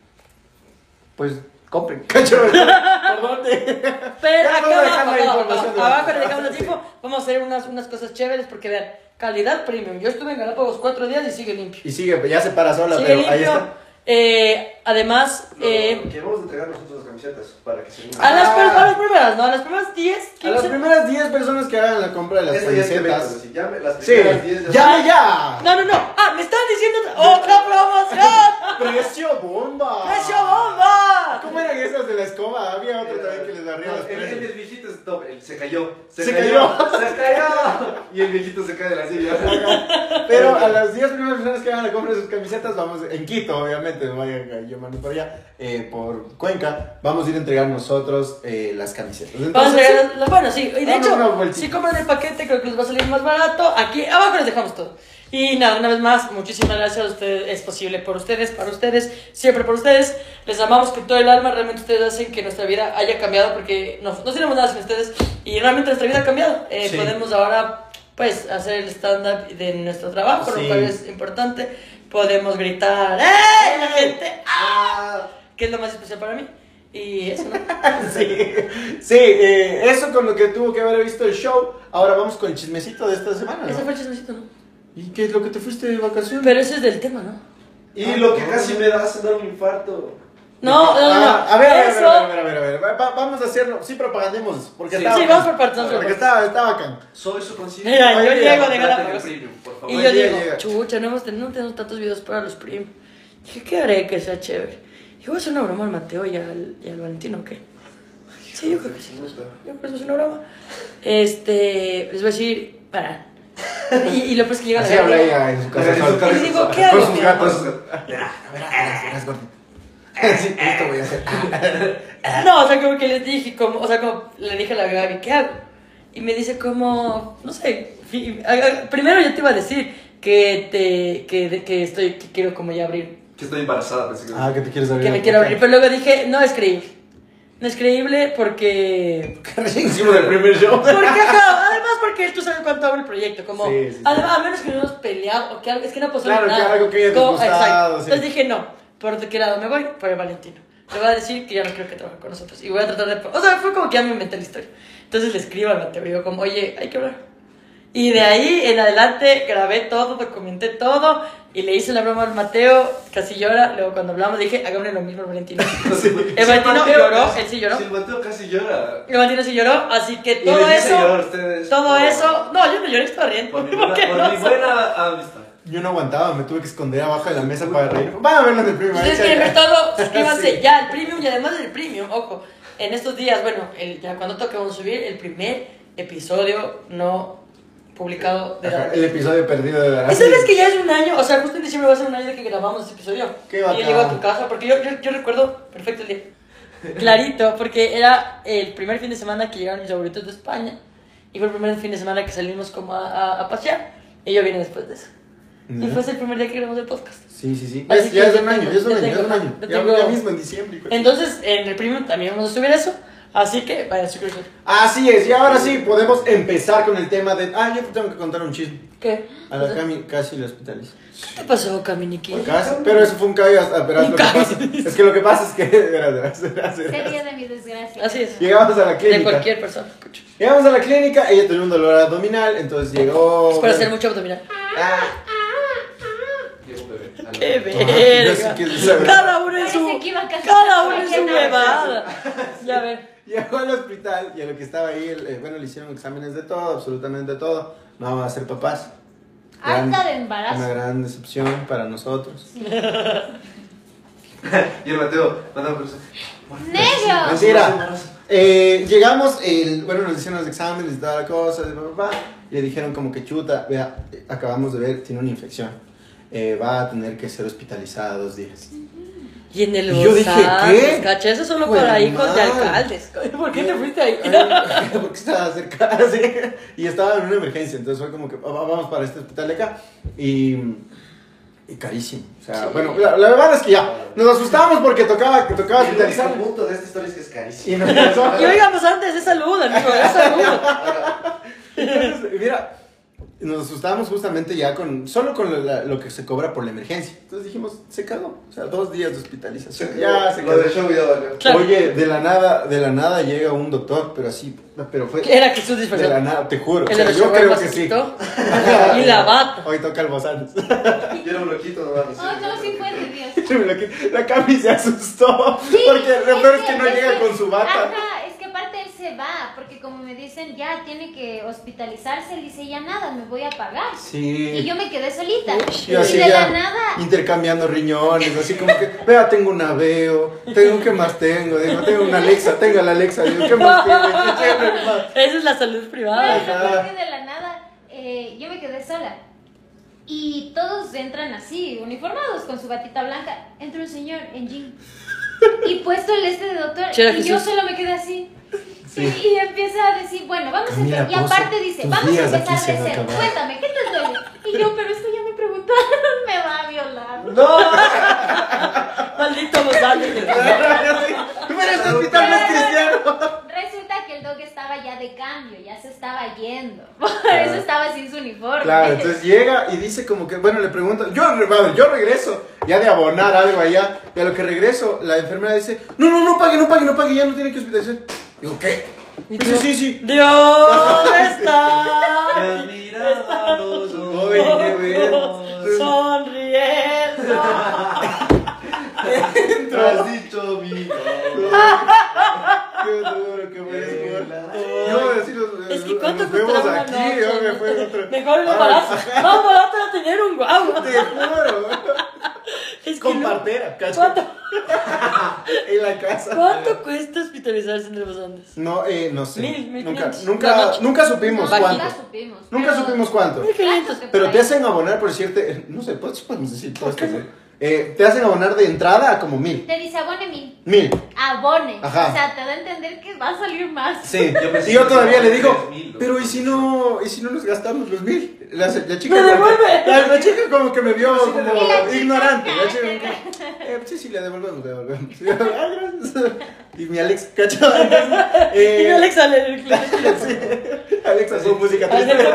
Speaker 3: pues, compren. [laughs] Cacho, ¿por dónde?
Speaker 2: Pero acá abajo, abajo, abajo, dejamos la info. Vamos a hacer unas, unas cosas chéveres porque vean, calidad premium. Yo estuve en Galápagos cuatro días y sigue limpio.
Speaker 3: Y sigue, ya se para sola,
Speaker 2: Sigue
Speaker 3: pero ahí está.
Speaker 2: Eh, además, eh,
Speaker 4: que vamos a entregar nosotros camisetas para que se
Speaker 2: a, las,
Speaker 3: Ah.
Speaker 2: a las primeras, ¿no? A las primeras 10,
Speaker 3: A las
Speaker 2: 15.
Speaker 3: primeras 10 personas que hagan la compra de las
Speaker 4: Esta ya es que metas,
Speaker 3: camisetas.
Speaker 4: llame, las
Speaker 3: Sí,
Speaker 4: primeras 10 ya
Speaker 3: llame ya.
Speaker 2: No, no, no. Ah, me están diciendo otra promoción. [laughs]
Speaker 3: Precio bomba.
Speaker 2: ¡Precio bomba!
Speaker 3: ¿Cómo eran esas de la escoba? Había otro también que les daría
Speaker 4: el, el,
Speaker 3: precios.
Speaker 4: el viejito es top, el- se cayó. Se,
Speaker 3: Se
Speaker 4: cayó.
Speaker 3: cayó.
Speaker 4: Se cayó. Y el viejito se cae de la silla.
Speaker 3: Pero a las 10 primeras personas que hagan la compra de sus camisetas, vamos, en Quito, obviamente, no vayan a yo mando por allá, eh, por Cuenca, vamos a ir a entregar nosotros eh, las camisetas.
Speaker 2: Vamos a
Speaker 3: Entonces,
Speaker 2: ver, las- bueno, sí, y de hecho, si compran el paquete, creo que les va a salir más barato. Aquí abajo les dejamos todo. Y nada, una vez más, muchísimas gracias a ustedes. Es posible por ustedes, para ustedes, siempre por ustedes. Les amamos con todo el alma. Realmente ustedes hacen que nuestra vida haya cambiado porque no, no tenemos nada sin ustedes. Y realmente nuestra vida ha cambiado. Eh,
Speaker 3: Sí.
Speaker 2: Podemos ahora, pues, hacer el stand-up de nuestro trabajo,
Speaker 3: Sí.
Speaker 2: lo cual es importante. Podemos gritar, ¡eh! La gente,
Speaker 4: Ah.
Speaker 2: que es lo más especial para mí. Y eso, ¿no? [laughs]
Speaker 3: sí, sí eh, eso con lo que tuvo que haber visto el show. Ahora vamos con el chismecito de esta semana. ¿no?
Speaker 2: Ese fue el chismecito, ¿no?
Speaker 3: ¿Y qué es lo que te fuiste de vacaciones?
Speaker 2: Pero ese es del tema, ¿no?
Speaker 4: Y lo que casi me da hace dar un infarto.
Speaker 2: No, no, no.
Speaker 3: Ah, a ver, a ver,
Speaker 2: Eso.
Speaker 3: a ver, a ver, a ver, Va- va- vamos a hacerlo, sí propagandemos, porque
Speaker 4: Sí.
Speaker 2: Sí,
Speaker 3: bacán.
Speaker 2: vamos por partes,
Speaker 3: Porque
Speaker 2: partes.
Speaker 3: está, está bacán.
Speaker 4: Soy su concierto.
Speaker 2: Mira, yo llego de Galápagos. Y yo digo, chucha, no, hemos tenido, no tenemos tantos videos para los primos. Dije, ¿qué haré que sea chévere? Dije, voy a hacer una broma al Mateo y al, y al Valentino, ¿o ¿qué? Sí, yo creo que sí. Yo creo que eso es una broma. Este, les voy a decir, para. Y, y lo pues que llega
Speaker 3: Así
Speaker 2: la
Speaker 3: habla
Speaker 2: Gaby.
Speaker 3: ella en su casa.
Speaker 2: Y le digo, ¿qué
Speaker 3: Con
Speaker 2: hago?
Speaker 3: sus
Speaker 2: mi
Speaker 3: gatos.
Speaker 2: amor?
Speaker 3: Verás, verás, verás, verás, gordo. Sí, esto voy a hacer.
Speaker 2: No, o sea, como que les dije, como, o sea, como le dije a la Gaby, ¿qué hago? Y me dice como, no sé, primero yo te iba a decir que te, que, que estoy, que quiero como ya abrir,
Speaker 4: Que estoy embarazada, pensé que.
Speaker 3: Ah, que te quieres abrir.
Speaker 2: que me quiero abrir, pero luego dije, no es creíble. No es creíble porque...
Speaker 3: Hicimos el primer show. [laughs]
Speaker 2: Porque, ajá, además porque tú sabes cuánto abre el proyecto, como...
Speaker 3: Sí, sí, sí.
Speaker 2: Además, a menos que no nos peleado o que algo, es que no pasó
Speaker 3: Claro, que
Speaker 2: nada.
Speaker 3: algo que haya
Speaker 2: Como-
Speaker 3: disgustado,
Speaker 2: exacto.
Speaker 3: sí.
Speaker 2: Entonces dije, no, por de qué lado me voy, por el Valentino. Le voy a decir que ya no quiero que trabaje con nosotros. Y voy a tratar de... O sea, fue como que ya me inventé la historia. Entonces le escribo al Mateo y digo como, oye, hay que hablar. Y de ahí en adelante grabé todo, documenté todo y le hice la broma al Mateo, casi llora. Luego cuando hablamos dije, hagámosle lo mismo al Valentino. [laughs] El Valentino
Speaker 4: Mateo
Speaker 2: lloró,
Speaker 4: casi-
Speaker 2: él sí lloró.
Speaker 4: Sí, el Mateo casi llora.
Speaker 2: El Valentino sí lloró, así que todo eso...
Speaker 4: ustedes.
Speaker 2: Todo
Speaker 4: Por-
Speaker 2: eso... No, yo no lloré, estaba riendo.
Speaker 4: Por mi [laughs]
Speaker 2: ¿Por
Speaker 4: buena,
Speaker 2: qué
Speaker 4: por
Speaker 2: no?
Speaker 4: mi buena amistad.
Speaker 3: Yo no aguantaba, me tuve que esconder abajo de la mesa para reír. Van a verlo en el primer
Speaker 2: Si ustedes quieren ver todo, suscríbanse [laughs] ya al premium y además del premium, ojo, en estos días, bueno, el, ya cuando toque vamos a subir el primer episodio no publicado de
Speaker 3: Ajá, El episodio perdido de la
Speaker 2: ¿Y sabes que ya es un año? O sea, justo en diciembre va a ser un año de que grabamos este episodio.
Speaker 3: Qué
Speaker 2: y yo
Speaker 3: bacán.
Speaker 2: llego a tu casa, porque yo, yo, yo recuerdo perfecto el día. Clarito, porque era el primer fin de semana que llegaron mis abuelitos de España. Y fue el primer fin de semana que salimos como a, a, a pasear. Y yo vine después de eso. Y fue el primer día que grabamos el podcast.
Speaker 3: Sí, sí, sí.
Speaker 2: Así
Speaker 3: Ya, ya es un año,
Speaker 2: tengo-
Speaker 3: ya es un año, ya es un año. Ya, mismo en diciembre.
Speaker 2: Entonces, en el premium también vamos a subir eso. Así que vaya a suscribirse.
Speaker 3: Así es, y ahora sí podemos empezar con el tema de. Ah, yo te tengo que contar un chisme.
Speaker 2: ¿Qué?
Speaker 3: A la Cami casi la hospitalizo.
Speaker 2: ¿Qué pasó, Caminiki?
Speaker 3: Casi, pero eso fue un caballo hasta. Verás,
Speaker 2: Un
Speaker 3: lo que pasa. Es que lo que pasa es que. Verás, verás, verás, verás.
Speaker 5: Sería de mi desgracia.
Speaker 2: Así es.
Speaker 3: Llegamos a la
Speaker 2: De
Speaker 3: clínica.
Speaker 2: cualquier persona.
Speaker 3: Llegamos a la clínica, ella tenía un dolor abdominal, entonces llegó.
Speaker 2: Es para hacer mucho abdominal.
Speaker 3: Ah,
Speaker 4: Llegó un bebé. A la-
Speaker 2: ¡Qué
Speaker 3: es
Speaker 2: verga! Cada uno en su... Cada uno en su huevada. Ya ver.
Speaker 3: Llegó al hospital y a lo que estaba ahí, el- eh, bueno, le hicieron exámenes de todo, absolutamente todo. No vamos a ser papás. Gran-
Speaker 5: Harta de embarazo.
Speaker 3: Una gran decepción para nosotros. [laughs]
Speaker 4: Y el Mateo, por
Speaker 5: ¡Negro!
Speaker 3: Mentira. Eh, llegamos, el, bueno, nos hicieron los exámenes y toda la cosa, y, le dijeron como que chuta, vea, acabamos de ver, tiene una infección. Eh, va a tener que ser hospitalizada dos días.
Speaker 2: Y en el
Speaker 3: Y yo dije, ¿qué?
Speaker 2: Cacha, eso es solo
Speaker 3: Pues,
Speaker 2: para hijos de alcaldes. ¿Por qué te fuiste ahí?
Speaker 3: Ay, [laughs] Porque estaba cerca, [laughs] así, y estaba en una emergencia, entonces fue como que "Va- vamos para este hospital de acá, y, y carísimo. O sea,
Speaker 2: Sí.
Speaker 3: bueno, la, la verdad es que ya, nos asustamos porque tocaba, tocaba
Speaker 4: El
Speaker 3: hospitalizar.
Speaker 4: punto de esta historia es que es carísimo.
Speaker 3: Y nos
Speaker 2: Y oigamos antes, es salud, amigo, es salud. [laughs]
Speaker 3: Entonces, mira, nos asustamos justamente ya con, solo con lo, la- lo que se cobra por la emergencia. Entonces dijimos, se cagó. O sea, dos días de hospitalización. Ya se cagó.
Speaker 2: Claro.
Speaker 3: Oye, de la nada, de la nada llega un doctor, pero así, pero fue
Speaker 2: ¿Qué era Jesús
Speaker 3: de la
Speaker 2: disfrazado?
Speaker 3: nada, te juro. O
Speaker 2: El
Speaker 3: sea, yo creo que
Speaker 2: se
Speaker 3: sí. [laughs]
Speaker 2: Y la bata.
Speaker 3: Hoy toca el bozán. [laughs]
Speaker 4: Yo era un loquito, no vamos.
Speaker 5: No, sí fue de Dios. [laughs]
Speaker 3: La Cami se asustó.
Speaker 5: Sí,
Speaker 3: porque lo peor es que no
Speaker 5: es
Speaker 3: llega con su bata.
Speaker 5: Ajá, es que aparte él se va, porque como me dicen, ya tiene que hospitalizarse, él dice, ya nada, me voy a pagar.
Speaker 3: Sí.
Speaker 5: Y yo me quedé solita.
Speaker 2: Uy,
Speaker 5: y
Speaker 3: así
Speaker 5: de
Speaker 3: ya
Speaker 5: la nada,
Speaker 3: intercambiando riñones, así como que, vea, tengo un aveo, tengo, ¿qué más tengo? Digo, tengo una Alexa, tengo la Alexa, digo, ¿qué más tengo? [laughs]
Speaker 2: Esa es la salud
Speaker 5: bueno,
Speaker 2: privada.
Speaker 5: Que de la nada, eh, yo me quedé sola. Y todos entran así, uniformados, con su batita blanca. Entra un señor en jean. Y puesto el este de doctor. Y yo solo me quedé así.
Speaker 3: Sí.
Speaker 5: Y, y empieza a decir, bueno, vamos a empezar. Y
Speaker 3: Pozo,
Speaker 5: aparte dice, vamos a empezar de cero. Cuéntame, ¿qué te duele? Y yo, pero esto ya me preguntaron, me va a violar. [laughs]
Speaker 2: Maldito Bozán.
Speaker 3: Pero este hospital no es cristiano.
Speaker 5: Que estaba ya de cambio, ya se estaba yendo. [laughs] Por eso estaba sin su uniforme.
Speaker 3: Claro, entonces llega y dice como que, bueno, le pregunta, yo, yo regreso, ya de abonar algo allá, y a lo que regreso, la enfermera dice, no, no, no pague, no pague, no pague, ya no tiene que hospitalizar. Digo, ¿qué? Dice, sí, sí.
Speaker 2: Dios [laughs] está.
Speaker 4: los.
Speaker 2: Sonriendo. [laughs]
Speaker 4: Has dicho mi
Speaker 3: Qué duro, qué bueno. Así los,
Speaker 2: Es que cuánto
Speaker 3: nos vemos aquí,
Speaker 2: una noche,
Speaker 3: yo me
Speaker 2: ¿no?
Speaker 3: fue otro.
Speaker 2: Mejor
Speaker 3: Ah,
Speaker 2: embarazo. [laughs] Más barato era tener un guau.
Speaker 3: Te juro.
Speaker 2: Es que
Speaker 3: Con
Speaker 2: no-
Speaker 3: partera.
Speaker 2: ¿Cuánto, [laughs]
Speaker 3: En la casa.
Speaker 2: ¿Cuánto cuesta hospitalizarse entre los Andes?
Speaker 3: No, eh, no sé.
Speaker 2: Mil, mil
Speaker 3: nunca,
Speaker 2: quinientos.
Speaker 3: nunca, nunca supimos cuánto.
Speaker 5: Nunca supimos.
Speaker 3: Nunca
Speaker 5: pero-
Speaker 3: supimos cuánto.
Speaker 2: Mil quinientos.
Speaker 5: que
Speaker 3: Pero te hacen abonar, por decirte, no sé, podemos decir todo esto. ¿no? Eh, te hacen abonar de entrada a como mil.
Speaker 5: Te dice abone mil.
Speaker 3: Mil.
Speaker 5: Abone.
Speaker 3: Ajá.
Speaker 5: O sea, te da a entender que va a salir más.
Speaker 3: Sí.
Speaker 4: Yo pensé
Speaker 3: y yo
Speaker 4: que
Speaker 3: todavía le digo, pero ¿y si no, y si no nos gastamos los mil? La, la chica,
Speaker 2: ¡Me
Speaker 3: como que-
Speaker 2: devuelve!
Speaker 3: la, la chica como que me vio
Speaker 4: Sí,
Speaker 3: como
Speaker 5: la
Speaker 3: ignorante. La chica
Speaker 5: cállate.
Speaker 3: como que, [laughs] eh, sí, sí, le devolvemos, le devolvemos. Y "Ah, gracias". Y mi Alex, ¿cachai? Eh,
Speaker 2: Y mi Alex sale del club. [laughs]
Speaker 3: Alex hace música triste. [laughs]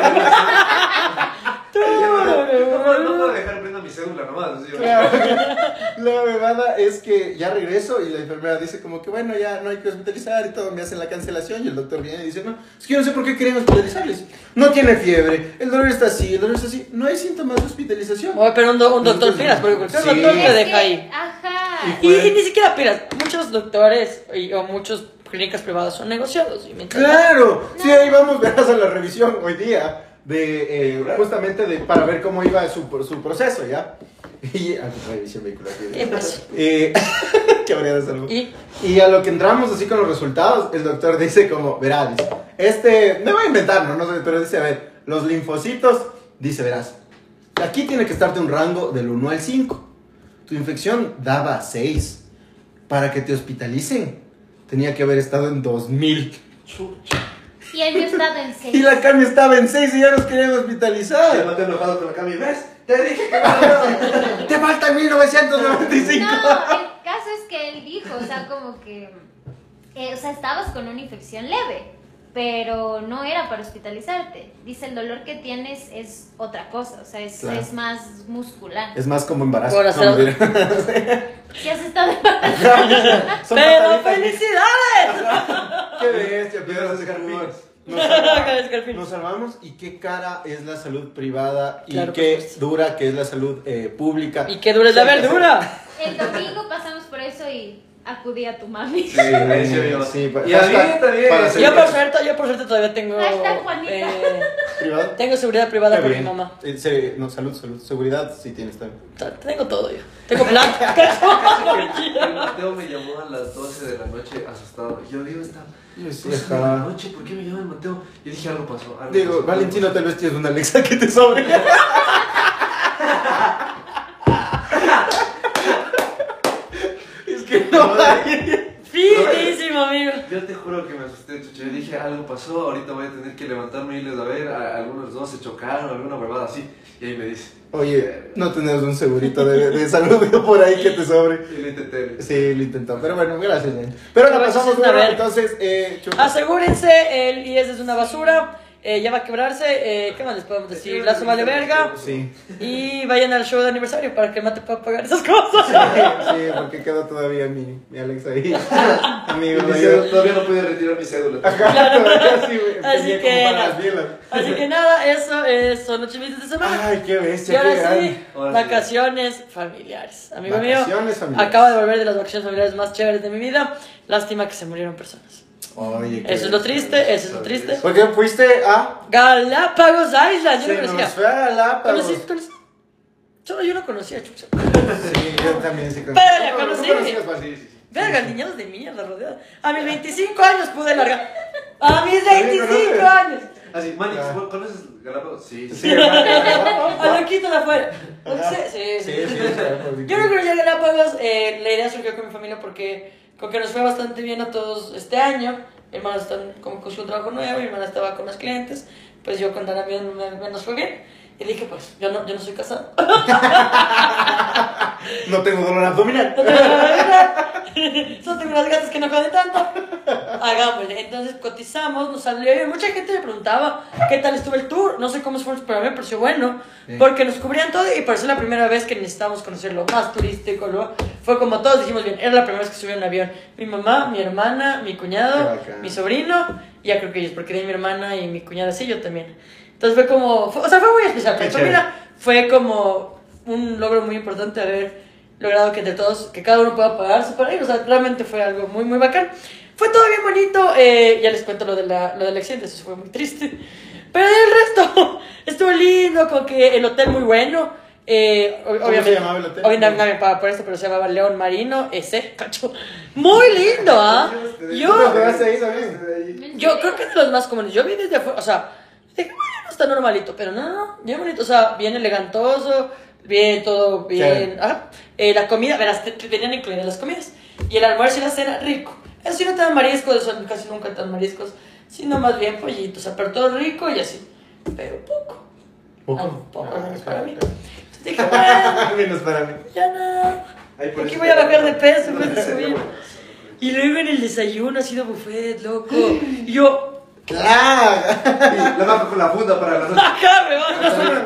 Speaker 4: No, no puedo dejar mi cédula nomás.
Speaker 3: Claro. [laughs] La bebada es que ya regreso y la enfermera dice como que bueno, ya no hay que hospitalizar y todo, me hacen la cancelación y el doctor viene y dice, no, es que yo no sé por qué querían hospitalizarles. No tiene fiebre, el dolor está así, el dolor está así, no hay síntomas de hospitalización.
Speaker 2: Oye, pero un, do- un doctor pilas, porque cualquier
Speaker 3: Sí.
Speaker 2: doctor te deja ahí.
Speaker 5: Ajá.
Speaker 2: Y, y ni siquiera pilas. Muchos doctores y- o muchas clínicas privadas son negociados. Y
Speaker 3: Claro, sí, ahí vamos, [laughs] verás a la revisión hoy día de eh, justamente de, para ver cómo iba su, su proceso, ¿ya? Y a la revisión vehicular.
Speaker 2: ¿Qué pasó?
Speaker 3: Eh, qué habría de salud.
Speaker 2: Y
Speaker 3: Y a lo que entramos así con los resultados, el doctor dice como, verás, este, me voy a inventar, no, no sé, pero dice, a ver, los linfocitos, dice, verás, aquí tiene que estarte un rango del 1 al 5. Tu infección daba 6. Para que te hospitalicen, tenía que haber estado en 2000.
Speaker 5: Y él no estaba en
Speaker 3: Y
Speaker 5: seis.
Speaker 3: la Cami estaba en 6 y ya nos querían
Speaker 4: Yo
Speaker 3: hospitalizar.
Speaker 4: me enojado con la Cami, ¿ves? Te dije que no.
Speaker 3: Te faltan 1995.
Speaker 5: No, el caso es que él dijo, o sea, como que, eh, o sea, estabas con una infección leve, pero no era para hospitalizarte. Dice, el dolor que tienes es otra cosa, o sea, es,
Speaker 3: Claro.
Speaker 5: es más muscular.
Speaker 3: Es más como embarazo.
Speaker 2: Por hacer-
Speaker 3: No, [laughs]
Speaker 5: has estado [laughs]
Speaker 2: ¡Pero felicidades!
Speaker 3: Qué bestia,
Speaker 4: Piedras. [laughs]
Speaker 3: Nos salvamos, nos salvamos y qué cara es la salud privada y
Speaker 2: Claro,
Speaker 3: qué dura que es la salud eh, pública.
Speaker 2: Y que dure la verdura.
Speaker 5: El domingo pasamos por eso y acudí a tu mami.
Speaker 3: Sí,
Speaker 4: vio.
Speaker 3: sí, pa-
Speaker 4: Y a mí también. Sí.
Speaker 2: Yo por suerte, yo por suerte todavía tengo. Eh, tengo seguridad privada
Speaker 3: Qué
Speaker 2: por mi mamá.
Speaker 3: Eh, se- no, salud, salud. Seguridad sí tienes también.
Speaker 2: Tengo todo yo. Tengo. [laughs]
Speaker 4: El Mateo me llamó a las 12 de la noche asustado. Yo digo, está.
Speaker 3: Yo sí,
Speaker 4: 12 de la noche, ¿por qué me llama el Mateo? Yo dije, algo pasó. Algo
Speaker 3: Digo,
Speaker 4: pasó,
Speaker 3: Valentino,
Speaker 4: algo
Speaker 3: tal vez tienes una Alexa que te sobre. [laughs] que [laughs] no hay.
Speaker 2: Finísimo, amigo.
Speaker 4: Yo te juro que me asusté, chucho. Yo dije, algo pasó. Ahorita voy a tener que levantarme y irles a ver. A- algunos dos se chocaron, alguna huevada así. Y ahí me dice.
Speaker 3: Oye, no tenés un segurito de, de salud [laughs] por ahí que te sobre.
Speaker 4: Y le intenté.
Speaker 3: Sí, lo intentó. Pero bueno, gracias, Nen. Pero la
Speaker 2: Pero
Speaker 3: pasamos
Speaker 2: es una verga.
Speaker 3: entonces, eh, chupa.
Speaker 2: Asegúrense, el IES es una basura. Eh, ya va a quebrarse. eh, ¿Qué más les podemos decir? Lazo vale verga.
Speaker 3: Sí.
Speaker 2: Y vayan al show de aniversario para que el mate pueda pagar esas cosas.
Speaker 3: sí, porque quedó todavía mi, mi Alex ahí. [laughs] Amigo,
Speaker 4: Mi cédula- Todavía no pude retirar mi cédula.
Speaker 3: Ajá, [laughs] todavía sí, güey,
Speaker 2: Así que
Speaker 3: como para
Speaker 2: nada.
Speaker 3: las bielas.
Speaker 2: Así que [laughs] nada, eso es, son los de semana.
Speaker 3: Ay, qué
Speaker 2: Y
Speaker 3: bestia, qué
Speaker 2: ahora sí,
Speaker 3: grande.
Speaker 4: Ahora sí.
Speaker 2: vacaciones familiares. Amigo mío,
Speaker 3: Vacaciones familiares.
Speaker 2: acabo de volver de las vacaciones familiares más chéveres de mi vida. Lástima que se murieron personas.
Speaker 3: Oye, qué
Speaker 2: Eso es lo triste, eso es lo triste.
Speaker 3: ¿Por qué fuiste a
Speaker 2: Galápagos Island, yo
Speaker 3: Se
Speaker 2: no
Speaker 3: nos
Speaker 2: conocía.
Speaker 3: fue a Galápagos?
Speaker 2: ¿Conocí? conocí? Solo yo no conocía, chucha.
Speaker 3: Sí, yo también sí conocí.
Speaker 2: Pero ya
Speaker 3: No, no
Speaker 2: conocí.
Speaker 3: conocías, Juan.
Speaker 4: Sí, sí, sí.
Speaker 2: Verga, niñados de mierda rodeados. A mis 25 años pude largar. A mis 25 años.
Speaker 4: Así, Manix,
Speaker 3: Ah.
Speaker 4: ¿vos ¿conoces Galápagos? Sí, sí. [laughs]
Speaker 2: A loquito de afuera. Sí, sí,
Speaker 3: Sí,
Speaker 2: sí.
Speaker 3: sí, sí.
Speaker 2: Yo no conocí a Galápagos. eh, la idea surgió con mi familia porque con que nos fue bastante bien a todos este año. Mi hermana está como con su trabajo nuevo, mi hermana estaba con los clientes. Pues yo con Dana bien me- me- nos fue bien. Y dije, pues, yo no, yo no soy casado. [laughs]
Speaker 3: No tengo dolor abdominal.
Speaker 2: No tengo que ver. [laughs] Solo tengo unas gatas que no joden tanto. Hagámosle. Entonces cotizamos, nos salió bien. Mucha gente me preguntaba qué tal estuvo el tour. No sé cómo fue, pero a mí me pareció bueno.
Speaker 3: Sí.
Speaker 2: Porque nos cubrían todo y pareció la primera vez que necesitábamos conocer lo más turístico. Lo... Fue como todos dijimos bien. Era la primera vez que subí en un avión. Mi mamá, mi hermana, mi cuñado, mi sobrino. Y ya creo que ellos, porque de mi hermana y mi cuñada sí, yo también. Entonces fue como. fue- o sea, fue muy especial. Para familia fue como un logro muy importante haber logrado que entre todos, que cada uno pueda pagarse para ir. O sea, realmente fue algo muy, muy bacán. Fue todo bien bonito. eh, ya les cuento lo, de la, lo del accidente, eso fue muy triste. Pero el resto [laughs] estuvo lindo, con que el hotel muy bueno. Eh,
Speaker 3: ¿Cómo
Speaker 2: obviamente,
Speaker 3: se llamaba el hotel?
Speaker 2: Hoy nadie me paga por esto, pero se llamaba León Marino, ese, [laughs] cacho. Muy lindo, ¿ah?
Speaker 3: ¿Tú te
Speaker 2: Yo, yo creo que es de los más comunes. Yo vi desde afuera, o sea, dije, está normalito, pero no, no, bien bonito, o sea, bien elegantoso, bien, todo bien.
Speaker 3: Sí.
Speaker 2: Ajá. Eh, la comida, verás, venían incluidas las comidas. Y el almuerzo y la cena, rico. Eso sí no te dan mariscos, eso casi nunca te dan mariscos, sino más bien pollitos, o sea, pero todo rico y así. Pero poco.
Speaker 3: ¿Poco?
Speaker 2: Ah, poco,
Speaker 3: Ah,
Speaker 2: menos para mí. Entonces dije, bueno, [laughs]
Speaker 3: Menos para mí.
Speaker 2: ya
Speaker 4: por
Speaker 2: Aquí voy a bajar de peso, de
Speaker 4: Sí,
Speaker 2: subir. Y luego en el desayuno ha sido buffet, loco. [gasps] Y yo,
Speaker 3: ¡Claro!
Speaker 4: La bajo con la funda para la [laughs] noche.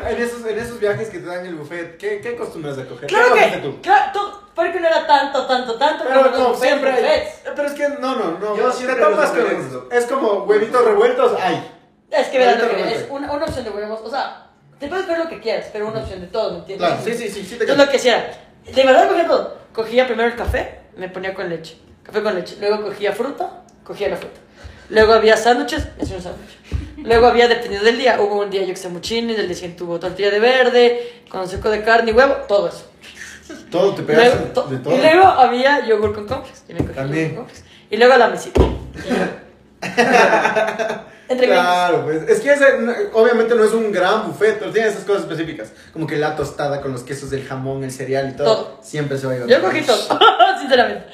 Speaker 3: en, esos, en esos viajes que te dan el buffet, ¿qué, qué acostumbras a coger?
Speaker 2: Claro
Speaker 3: ¿Qué
Speaker 2: que,
Speaker 3: tú?
Speaker 2: claro, tú, porque no era tanto, tanto, tanto
Speaker 3: Pero
Speaker 2: como
Speaker 3: no, siempre hay. Pero es que no, no, no.
Speaker 4: Yo
Speaker 3: te
Speaker 4: siempre
Speaker 3: topas
Speaker 4: los
Speaker 3: con. Es como huevitos revueltos, hay.
Speaker 2: Es que verás lo que es una, una opción de huevos, o sea, te puedes ver lo que quieras, pero una opción de todo, ¿me entiendes?
Speaker 3: Claro, sí, sí, sí, sí te
Speaker 2: Entonces lo que hacía, de verdad cogía todo. Cogía primero el café, me ponía con leche, café con leche. Luego cogía fruta, cogía la fruta. Luego había sándwiches, hacía un sándwich. Luego había, dependiendo del día, hubo un día yo que sé muchini, del día siguiente tuvo tortilla de verde, con seco de carne y huevo, todo eso.
Speaker 3: Todo te pegas
Speaker 2: Luego, to-
Speaker 3: de todo.
Speaker 2: y luego había yogur con cornflakes. Y me cogí
Speaker 3: También.
Speaker 2: cornflakes. Y luego la mesita. [laughs] Entre
Speaker 3: Claro, pues es que ese, obviamente no es un gran buffet, pero tiene esas cosas específicas. Como que la tostada con los quesos del jamón, el cereal y todo.
Speaker 2: Todo.
Speaker 3: Siempre se va a ir.
Speaker 2: Yo cogí todo, [laughs] sinceramente.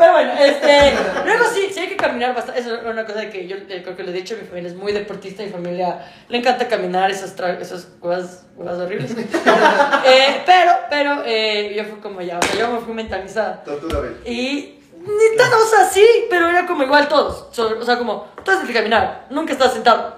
Speaker 2: Pero bueno, este, luego sí, sí hay que caminar bastante. Eso es una cosa que yo eh, creo que le he dicho. Mi familia es muy deportista. Mi familia le encanta caminar esas, esas cosas, cosas horribles. [laughs] Eh, pero, pero eh, yo fui como ya, o sea, yo me fui mentalizada.
Speaker 4: Tortura.
Speaker 2: Y ni tan, o sea, sí, pero era como igual todos. O sea, como, todos tienes que caminar, nunca estás sentado.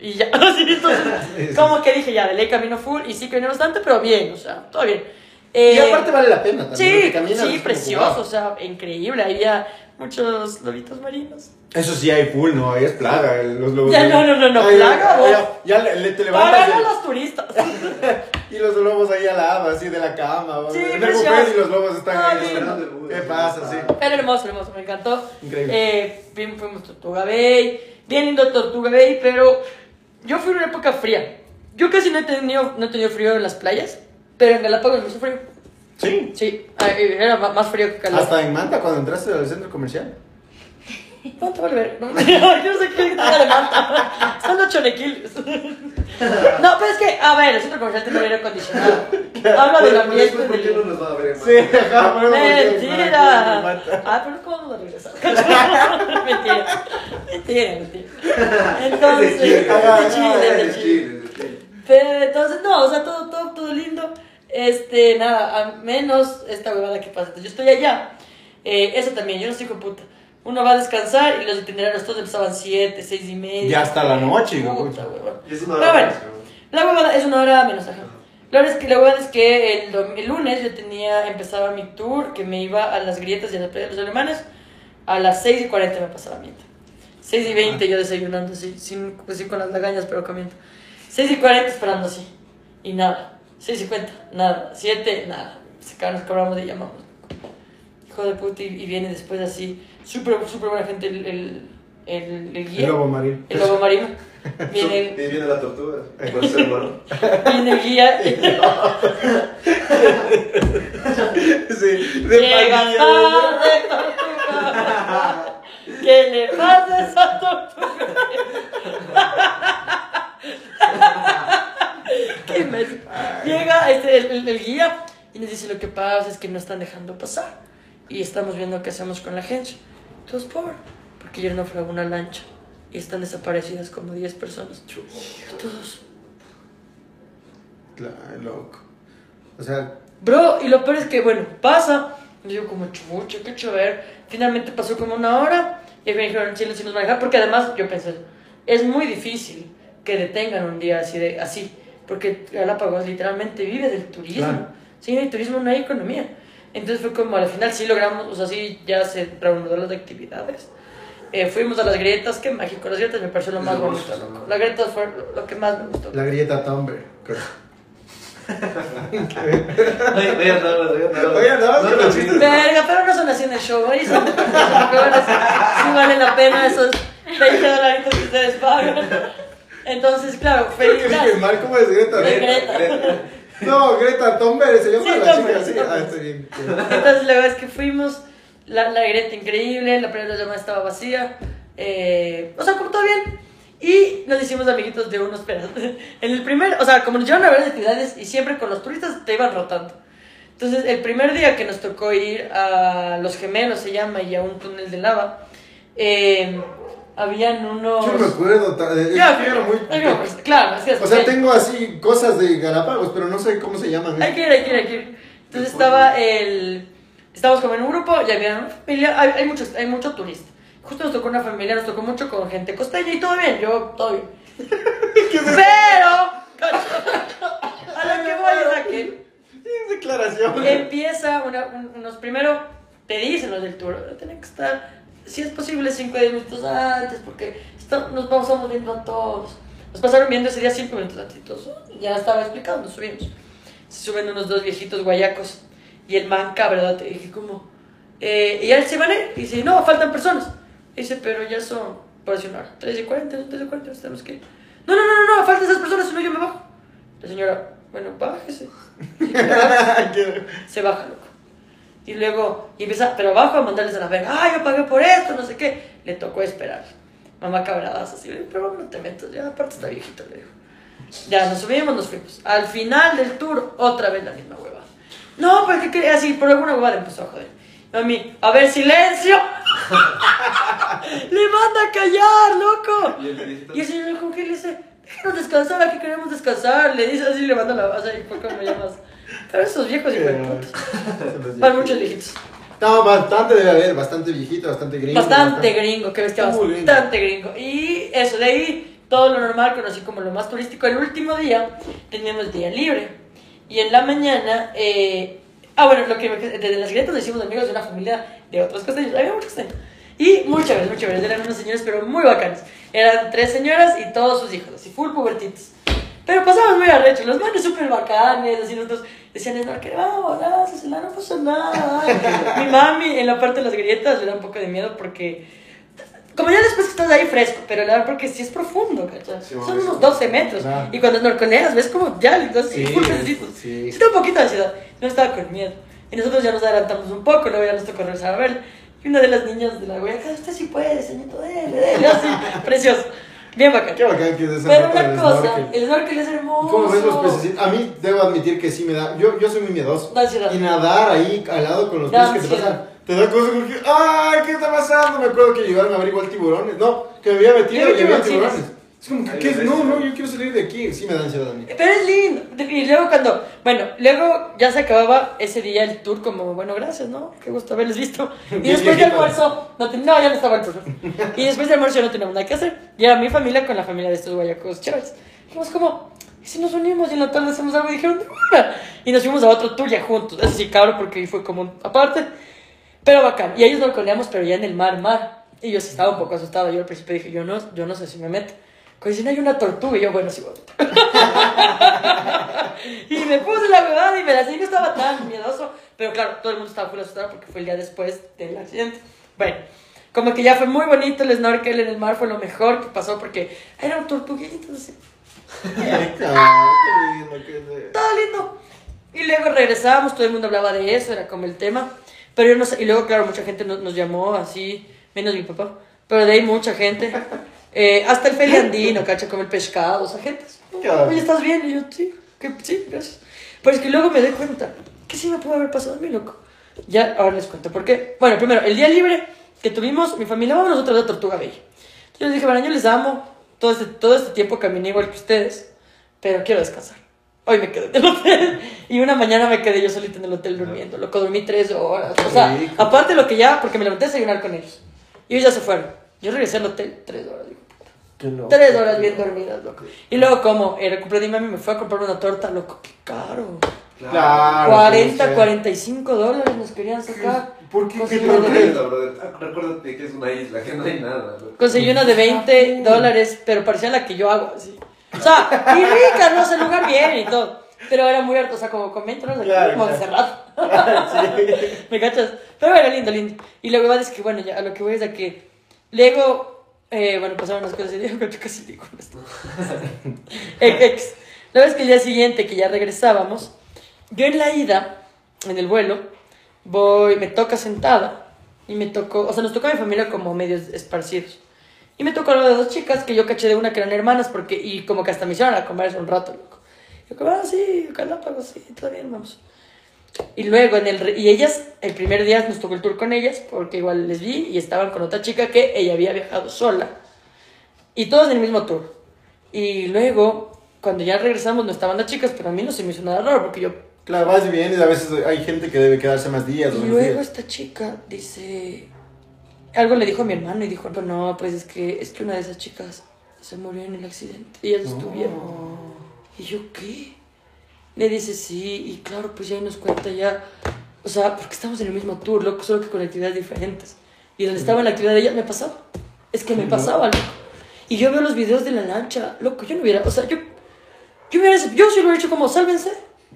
Speaker 2: Y ya, [laughs] entonces, [laughs] como que dije, ya, de ley camino full, y sí caminé bastante, pero bien, o sea, todo bien.
Speaker 3: Y
Speaker 2: Eh,
Speaker 3: aparte vale la pena también.
Speaker 2: Sí, sí,
Speaker 3: como,
Speaker 2: precioso,
Speaker 3: wow.
Speaker 2: o sea, increíble. Había muchos lobitos marinos.
Speaker 3: Eso sí hay full, ¿no? Ahí es plaga, los lobos.
Speaker 2: Ya, no, no, no, no, plaga,
Speaker 3: Ya,
Speaker 2: vos.
Speaker 3: ya, ya le, le- te levantas
Speaker 2: Para
Speaker 3: y-
Speaker 2: los turistas. [laughs]
Speaker 3: y, los lobos ahí al lado, así de la cama. ¿no?
Speaker 2: Sí,
Speaker 3: en el y los lobos están
Speaker 2: Ay,
Speaker 3: ahí.
Speaker 2: lindo.
Speaker 3: ¿Qué pasa? Sí.
Speaker 2: Era hermoso, hermoso, me encantó.
Speaker 3: Increíble.
Speaker 2: Eh, fuimos, Tortuga Bay, bien lindo Tortuga Bay, pero yo fui en una época fría. Yo casi no he tenido, no he tenido frío en las playas, pero en Galápagos me hizo frío.
Speaker 3: Sí.
Speaker 2: Sí, eh, era más frío que calor.
Speaker 3: Hasta en Manta, cuando entraste al centro comercial. [laughs]
Speaker 2: No te vale ver. No, [laughs] yo no sé qué te de Manta. [laughs] Son los chonequiles. No, pero es que, a ver, el centro comercial tiene aire acondicionado. Habla del
Speaker 4: Bueno,
Speaker 2: ambiente.
Speaker 4: ¿por qué no nos va a ver
Speaker 3: Sí,
Speaker 2: Mentira. Ah, pero ¿cómo vamos a regresar? mentira. Mentira, mentira. Entonces,
Speaker 4: Es de Chile,
Speaker 2: es de
Speaker 3: es
Speaker 2: Chile, es
Speaker 4: Es es
Speaker 2: entonces, no, o sea, todo, todo, todo lindo. Este, nada, a menos esta huevada que pasa. Entonces, yo estoy allá. Eh, eso también, yo no soy hijo de puta. Uno va a descansar y los itinerarios todos empezaban 7, 6 y media.
Speaker 3: Ya hasta la noche,
Speaker 2: Puta,
Speaker 4: es una hora
Speaker 2: bueno,
Speaker 4: más, cabrón.
Speaker 2: la huevada es una hora menos, ajá. La verdad es que la huevada es que el, el lunes yo tenía, empezaba mi tour, que me iba a las grietas y a las playas de los alemanes. A las 6 y 40 me pasaba miento. 6 y 20 yo desayunando así, sin, pues sí, con las lagañas, pero comiendo. 6 y 40 esperando así. Y nada. 6 y 50, nada. 7, nada. Se nos cobramos y llamamos. Hijo de puta, y, y viene después así. Súper, súper buena gente el, el, el, el guía.
Speaker 3: El lobo marino.
Speaker 2: El lobo marino. [laughs] Viene,
Speaker 4: Y viene la tortuga. [laughs]
Speaker 2: Viene el guía. [laughs]
Speaker 3: Sí, de
Speaker 2: Llega tarde, tortuga. ¿Qué le pasa a esa tortuga? ¿Qué imbécil. Llega este, el, el- el guía y nos dice lo que pasa es que no están dejando pasar. Y estamos viendo qué hacemos con la agencia. Todos por, porque ayer no fue una lancha. Y están desaparecidas como 10 personas. Todos.
Speaker 3: Claro, loco. O sea,
Speaker 2: Bro, y lo peor es que, bueno, pasa. Y digo, como chucha, qué chover. Finalmente pasó como una hora. Y me dijeron, sí, van a dejar. Porque además, yo pensé, es muy difícil que detengan un día así. de así Porque Galápagos literalmente vive del turismo.
Speaker 3: Claro.
Speaker 2: Sin el turismo no hay economía. Entonces fue como al final sí logramos, o sea, sí ya se reanudó las actividades. Eh, fuimos a las grietas, qué mágico. Las grietas me pareció lo más
Speaker 4: Hermoso,
Speaker 2: bonito.
Speaker 4: ¿no?
Speaker 2: loco. Las grietas fue lo- lo que más me gustó.
Speaker 3: la grieta Tomber.
Speaker 4: Oye, oye, andaba, oye, andaba.
Speaker 3: Oye,
Speaker 4: no, no,
Speaker 3: chistes.
Speaker 2: Verga, pero no son así en el show, ahí son. Sí vale la pena esos 20 dólares que ustedes pagan. Entonces, claro, feliz.
Speaker 3: mal, ¿cómo es Greta?
Speaker 2: Greta.
Speaker 3: No, Greta Thunberg se llama
Speaker 2: Sí,
Speaker 3: la
Speaker 2: Thunberg,
Speaker 3: chica así.
Speaker 2: sí,
Speaker 3: Ah, está bien.
Speaker 2: Entonces, la verdad es que fuimos, la, la greta increíble, la primera llamada estaba vacía. eh, o sea, como todo bien. Y nos hicimos amiguitos de unos peras. [laughs] En el primer, o sea, como nos llevan a ver actividades y siempre con los turistas te iban rotando. Entonces, el primer día que nos tocó ir a Los Gemelos, se llama, y a un túnel de lava, eh, habían unos.
Speaker 3: Yo no me acuerdo. eh,
Speaker 2: Ya,
Speaker 3: muy.
Speaker 2: pues, claro, es que
Speaker 3: O sea, tengo así cosas de Galápagos, pero no sé cómo se llaman.
Speaker 2: Hay que ir, hay que ir, hay que ir. Entonces estaba el... Estábamos como en un grupo y había una familia, hay, hay, muchos, hay mucho turista. Justo nos tocó una familia, nos tocó mucho con gente costeña y todo bien, yo todo bien. [laughs] Pero, [laughs] a lo que voy es a que
Speaker 3: declaración.
Speaker 2: empieza una, un- unos, primero te dicen los del tour, tienen que estar, si es posible, 5 o 10 minutos antes, porque está- nos vamos viendo a todos. Nos pasaron viendo ese día 5 minutos antes, y ya estaba explicando, nos subimos. Se suben unos dos viejitos guayacos y el man ¿verdad? Te dije como, eh, y él se van a ir, y dice, no, faltan personas. Dice, pero ya son, por decir una hora, 3 y 40, 3 y 40, nos tenemos que ir. No, no, no, no, no, faltan esas personas, si no yo me bajo. La señora, bueno, bájese. [laughs] [laughs] Se baja, loco. Y luego, y empieza, pero abajo a mandarles a la verga, ah, yo pagué por esto, no sé qué. Le tocó esperar. Mamá cabradas así, pero no te metas, ya aparte está viejito, le digo. Ya, nos subimos, nos fuimos. Al final del tour, otra vez la misma hueva. No, porque que, así, por alguna huevada empezó a joder. A mí, a ver, silencio. [laughs] le manda a callar, loco.
Speaker 4: Y el viejito-
Speaker 2: Y el señor que le dice, déjenos descansar, aquí queremos descansar. Le dice así, le manda la base y fue como me llamas. Pero esos viejos igual putos. [laughs] Van muchos viejitos.
Speaker 3: No, bastante debe haber, bastante viejito, bastante gringo.
Speaker 2: Bastante gringo, que bestia,
Speaker 3: Muy
Speaker 2: bastante gringo. Y eso, de ahí todo lo normal, conocí como lo más turístico. El último día teníamos día libre. Y en la mañana, eh, ah, bueno, lo que desde las grietas nos hicimos amigos de una familia de otros costeños. Había muchos costeños. Y muy chéveres, muy chéveres. Eran unos señores, pero muy bacanes. Eran tres señoras y todos sus hijos, así full pubertitos. Pero pasamos muy arrecho, los manes súper bacanes, así nosotros decían, no, que vamos, no, no pasa nada. Mi mami en la parte de las grietas le da un poco de miedo porque, como ya después que estás ahí fresco, pero le da porque sí es profundo, ¿cachai?
Speaker 3: Sí,
Speaker 2: Son unos
Speaker 3: sí.
Speaker 2: 12 metros.
Speaker 3: Claro.
Speaker 2: Y cuando snorkeleas ves como ya, entonces,
Speaker 3: Sí,
Speaker 2: pececitos.
Speaker 3: sí.
Speaker 2: Sí, da un poquito de ansiedad. No estaba con miedo. Y nosotros ya nos adelantamos un poco, luego ya nos tocó regresar a ver. Y una de las niñas de la huella, usted sí puede, señorito, dele, dele, así, [laughs] precioso. Bien bacán.
Speaker 3: Qué bacán que es
Speaker 2: Pero una cosa, el snorkel es hermoso.
Speaker 3: ¿Cómo ves los pececitos? A mí debo admitir que sí me da. Yo, yo soy muy miedoso.
Speaker 2: Da ansiedad.
Speaker 3: Y nadar ahí al lado con los
Speaker 2: Da
Speaker 3: peces que te
Speaker 2: ansiedad.
Speaker 3: pasan. Te da cosas como que. ¡Ay! ¿Qué está pasando? Me acuerdo que llegaron a ver igual tiburones. No, que me había metido y había tiburones. Es como que. ¿qué No, no, yo quiero salir de aquí. Sí me da ansiedad a mí.
Speaker 2: Pero es lindo. Y luego cuando, bueno, luego ya se acababa ese día el tour como, bueno, gracias, ¿no? Qué gusto haberles visto. [laughs] Y después de almuerzo, no, ten- no, ya no estaba el tour. Y después de almuerzo ya no teníamos nada que hacer. Y era mi familia con la familia de estos guayacos chéveres. Dijimos como, ¿y si nos unimos y en la tarde hacemos algo? Y dijeron, "De una". Y nos fuimos a otro tour ya juntos. Eso sí, cabrón, porque ahí fue como aparte. Pero bacán. Y ellos nos coleamos, pero ya en el mar, mar. Y yo sí estaba un poco asustado. Yo al principio dije, yo no, yo no sé si me meto. Cuando dicen, hay una tortuga. Y yo, bueno, sí voy [laughs] y me puse la huevada y me la no estaba tan miedoso. Pero claro, todo el mundo estaba full asustado porque fue el día después del accidente. Bueno, como que ya fue muy bonito el snorkel en el mar. Fue lo mejor que pasó porque eran tortuguitos así.
Speaker 3: Ay, qué lindo que
Speaker 2: todo lindo. Y luego regresábamos, todo el mundo hablaba de eso, era como el tema. Pero yo no sé, y luego, claro, mucha gente nos, nos llamó así, menos mi papá. Pero de ahí mucha gente. Eh, hasta el feliandino, [laughs] cacha, como el pescado, o sea, gente. Oye, ¿estás bien? Y yo, sí, que, sí, gracias. Pero es que luego me doy cuenta, que sí me pudo haber pasado a mí, loco. Ya, ahora les cuento por qué. Bueno, primero, el día libre que tuvimos, mi familia, vamos nosotros de Tortuga Bella. Yo les dije, bueno, yo les amo, todo este, todo este tiempo caminé igual que ustedes, pero quiero descansar. Hoy me quedé en el hotel [laughs] y una mañana me quedé yo solita en el hotel durmiendo. Loco, dormí tres horas. O sea, aparte de lo que ya, porque me levanté a desayunar con ellos. Y ellos ya se fueron. Yo regresé al hotel tres horas.
Speaker 3: Loco.
Speaker 2: Tres horas bien dormidas, loco. Y luego, como era cumpleaños de mi mami, me fue a comprar una torta, loco, qué caro.
Speaker 3: Claro.
Speaker 2: 40,
Speaker 3: sí.
Speaker 2: 45 dólares nos querían sacar.
Speaker 3: ¿Por qué? ¿Qué
Speaker 2: una de
Speaker 3: qué?
Speaker 2: 20.
Speaker 4: brother. Recuérdate que es una isla, que no hay nada. loco.
Speaker 2: Conseguí una de 20 dólares, pero parecía la que yo hago, así. O sea, y rica, no sé, el lugar bien y todo. Pero era muy harto, o sea, como con 20 dólares,
Speaker 3: Claro,
Speaker 2: como
Speaker 3: claro.
Speaker 2: Montserrat. [laughs] [laughs] ¿Me cachas? Pero era lindo, lindo. Y luego es que, bueno, ya a lo que voy es a que luego, eh, bueno, pasaron las cosas y digo, yo casi digo esto. [laughs] Ex, ex. La vez que el día siguiente, que ya regresábamos, yo en la ida, en el vuelo, voy, me toca sentada y me tocó, o sea, nos tocó a mi familia como medios esparcidos. Y me tocó lo de dos chicas que yo caché de una que eran hermanas porque, y como que hasta me hicieron a comer un rato, loco. Yo como, ah, sí, Galápagos, sí, todo bien, vamos. Y luego, en el, y ellas, el primer día nos tocó el tour con ellas, porque igual les vi y estaban con otra chica que ella había viajado sola. Y todos en el mismo tour. Y luego, cuando ya regresamos, no estaban las chicas, pero a mí no se me hizo nada raro, porque yo
Speaker 3: Claro, vas y vienes, a veces hay gente que debe quedarse más días.
Speaker 2: Y luego
Speaker 3: días.
Speaker 2: esta chica dice, algo le dijo a mi hermano y dijo, no, pues es que, es que una de esas chicas se murió en el accidente y ellas estuvieron. Y yo, ¿qué? Le dice, sí, y claro, pues ya nos cuenta ya, o sea, porque estamos en el mismo tour, loco, solo que con actividades diferentes. Y donde estaba en la actividad de ella, me pasaba. Es que me pasaba, loco. Y yo veo los videos de la lancha, loco, yo no hubiera, o sea, yo, yo hubiera, yo sí lo hubiera hecho como, sálvense,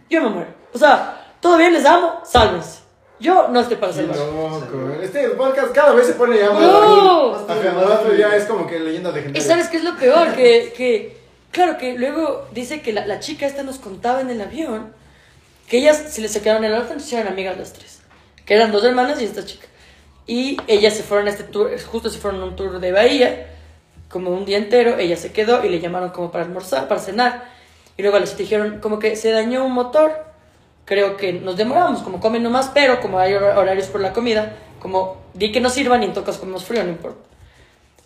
Speaker 2: yo me muero. O sea, todo bien, les amo, sálvense. Yo no estoy para salvar.
Speaker 3: loco. Este podcast cada vez se pone ya más.
Speaker 2: No.
Speaker 3: Ajá, más ya es como que leyenda
Speaker 2: Y
Speaker 3: legendaria.
Speaker 2: sabes qué es lo peor, que, que claro que luego dice que la, la chica esta nos contaba en el avión que ellas si les se quedaron en el auto, se hicieron amigas las tres, que eran dos hermanas y esta chica. Y ellas se fueron a este tour, justo se fueron a un tour de Bahía, como un día entero, ella se quedó y le llamaron como para almorzar, para cenar. Y luego les dijeron como que se dañó un motor creo que nos demoramos, como comen nomás, pero como hay hor- horarios por la comida, como di que no sirvan y en todo caso comemos frío, no importa.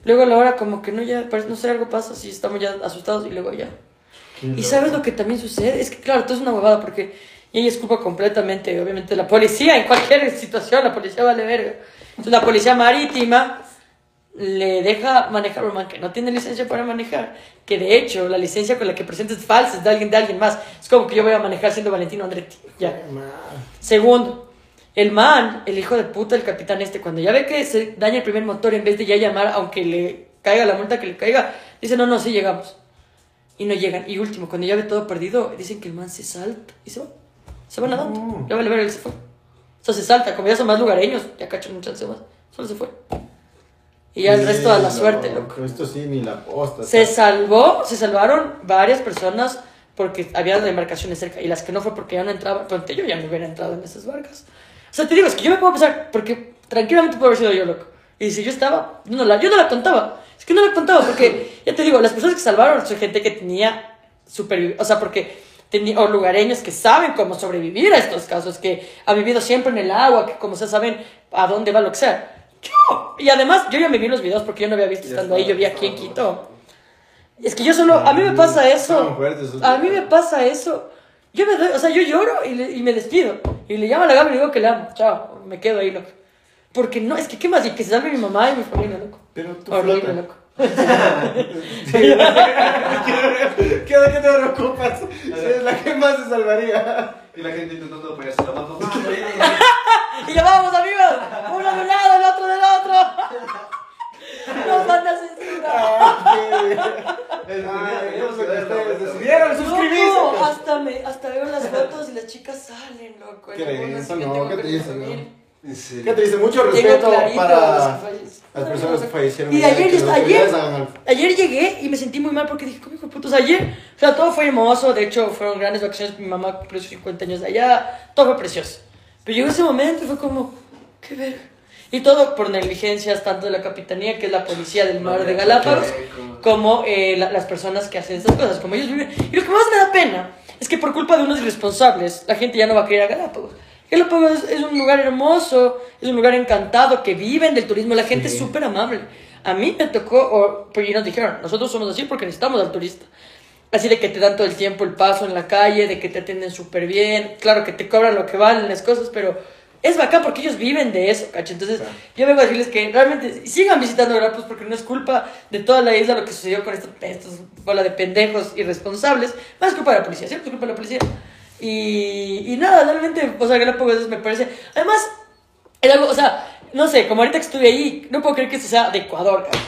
Speaker 2: Luego a la hora como que no, ya, parece, no sé, algo pasa, si estamos ya asustados y luego ya. Y sabes lo que también sucede, es que claro, todo es una huevada porque y ella es culpa completamente, obviamente, la policía, en cualquier [laughs] situación, la policía vale verga. Entonces la policía marítima le deja manejar a un man que no tiene licencia para manejar, que de hecho la licencia con la que presenta es falsa, es de alguien, de alguien más. Es como que yo voy a manejar siendo Valentino Andretti. Ya. Segundo, el man, el hijo de puta del capitán este, cuando ya ve que se daña el primer motor, en vez de ya llamar, aunque le caiga la multa que le caiga, dice, no, no, sí llegamos. Y no llegan. Y último, cuando ya ve todo perdido, dicen que el man se salta y se va. Se va nadando. Ya vale ver, él se fue. O sea, se salta, como ya son más lugareños, ya cachan un chance más. Solo se fue. Y ya el resto a la suerte, loco.
Speaker 3: Esto sí, ni la posta.
Speaker 2: Se salvó, se salvaron varias personas porque había embarcaciones cerca y las que no fue porque ya no entraban, yo ya no hubiera entrado en esas barcas. O sea, te digo, es que yo me puedo pensar, porque tranquilamente puedo haber sido yo, loco. Y si yo estaba, yo no la, yo no la contaba. Es que no la contaba porque, ya te digo, las personas que salvaron son gente que tenía superviv o sea, porque tenía, o lugareños que saben cómo sobrevivir a estos casos, que ha vivido siempre en el agua, que como se saben a dónde va lo que sea. Yo, y además, yo ya me vi los videos porque yo no había visto estando ahí, yo vi aquí en. Quito. Es que yo solo, a mí me pasa
Speaker 3: Estaban
Speaker 2: eso. A mí me pasa eso. Yo me doy, o sea, yo lloro y, le- y me despido. Y le llamo a la Gaby y le digo que le amo. Chao, me quedo ahí, loco. Porque no, es que qué más, y que se salve mi mamá y mi familia, loco.
Speaker 3: Pero tú
Speaker 2: Horrible,
Speaker 3: flota.
Speaker 2: loco. [laughs]
Speaker 3: ¿Qué de qué te preocupas? Es la que más se salvaría.
Speaker 4: Y la gente intentando apoyarse la mano. [laughs]
Speaker 2: Y ya vamos, amigos. Uno de un lado, el otro del otro. Nos van a censurar.
Speaker 3: Ay, eso que ustedes decidieron
Speaker 2: Loco,
Speaker 3: suscribirse.
Speaker 2: hasta, me, hasta veo las fotos y las chicas salen, loco. Que
Speaker 3: no, qué
Speaker 2: que
Speaker 3: triste,
Speaker 2: consumir.
Speaker 4: En serio.
Speaker 3: ¿Qué te dice? Mucho respeto para las personas que fallecieron.
Speaker 2: Y ayer,
Speaker 3: que
Speaker 2: ayer, ayer llegué y me sentí muy mal porque dije, ¿cómo hijo de putos? Ayer, o sea, todo fue hermoso. De hecho, fueron grandes vacaciones. Mi mamá cumplió sus 50 años de allá. Todo fue precioso. Pero llegó ese momento y fue como, qué ver. Y todo por negligencias tanto de la capitanía, que es la policía del mar de Galápagos, como eh, la- las personas que hacen estas cosas, como ellos viven. Y lo que más me da pena es que por culpa de unos irresponsables, la gente ya no va a querer a Galápagos. Galápagos es, es un lugar hermoso, es un lugar encantado, que viven del turismo, la gente es súper amable. A mí me tocó, o, porque nos dijeron, nosotros somos así porque necesitamos al turista. Así de que te dan todo el tiempo el paso en la calle, de que te atienden súper bien, claro que te cobran lo que valen las cosas, pero es bacán porque ellos viven de eso, ¿cacho? Entonces, yo vengo a decirles que realmente sigan visitando Galapagos porque no es culpa de toda la isla lo que sucedió con estos, estos bola de pendejos irresponsables, más culpa de la policía, siempre es culpa de la policía. Y, y nada, realmente, o sea, Galapagos me parece. Además, es algo, o sea, no sé, como ahorita que estuve ahí, no puedo creer que eso sea de Ecuador, cabrón.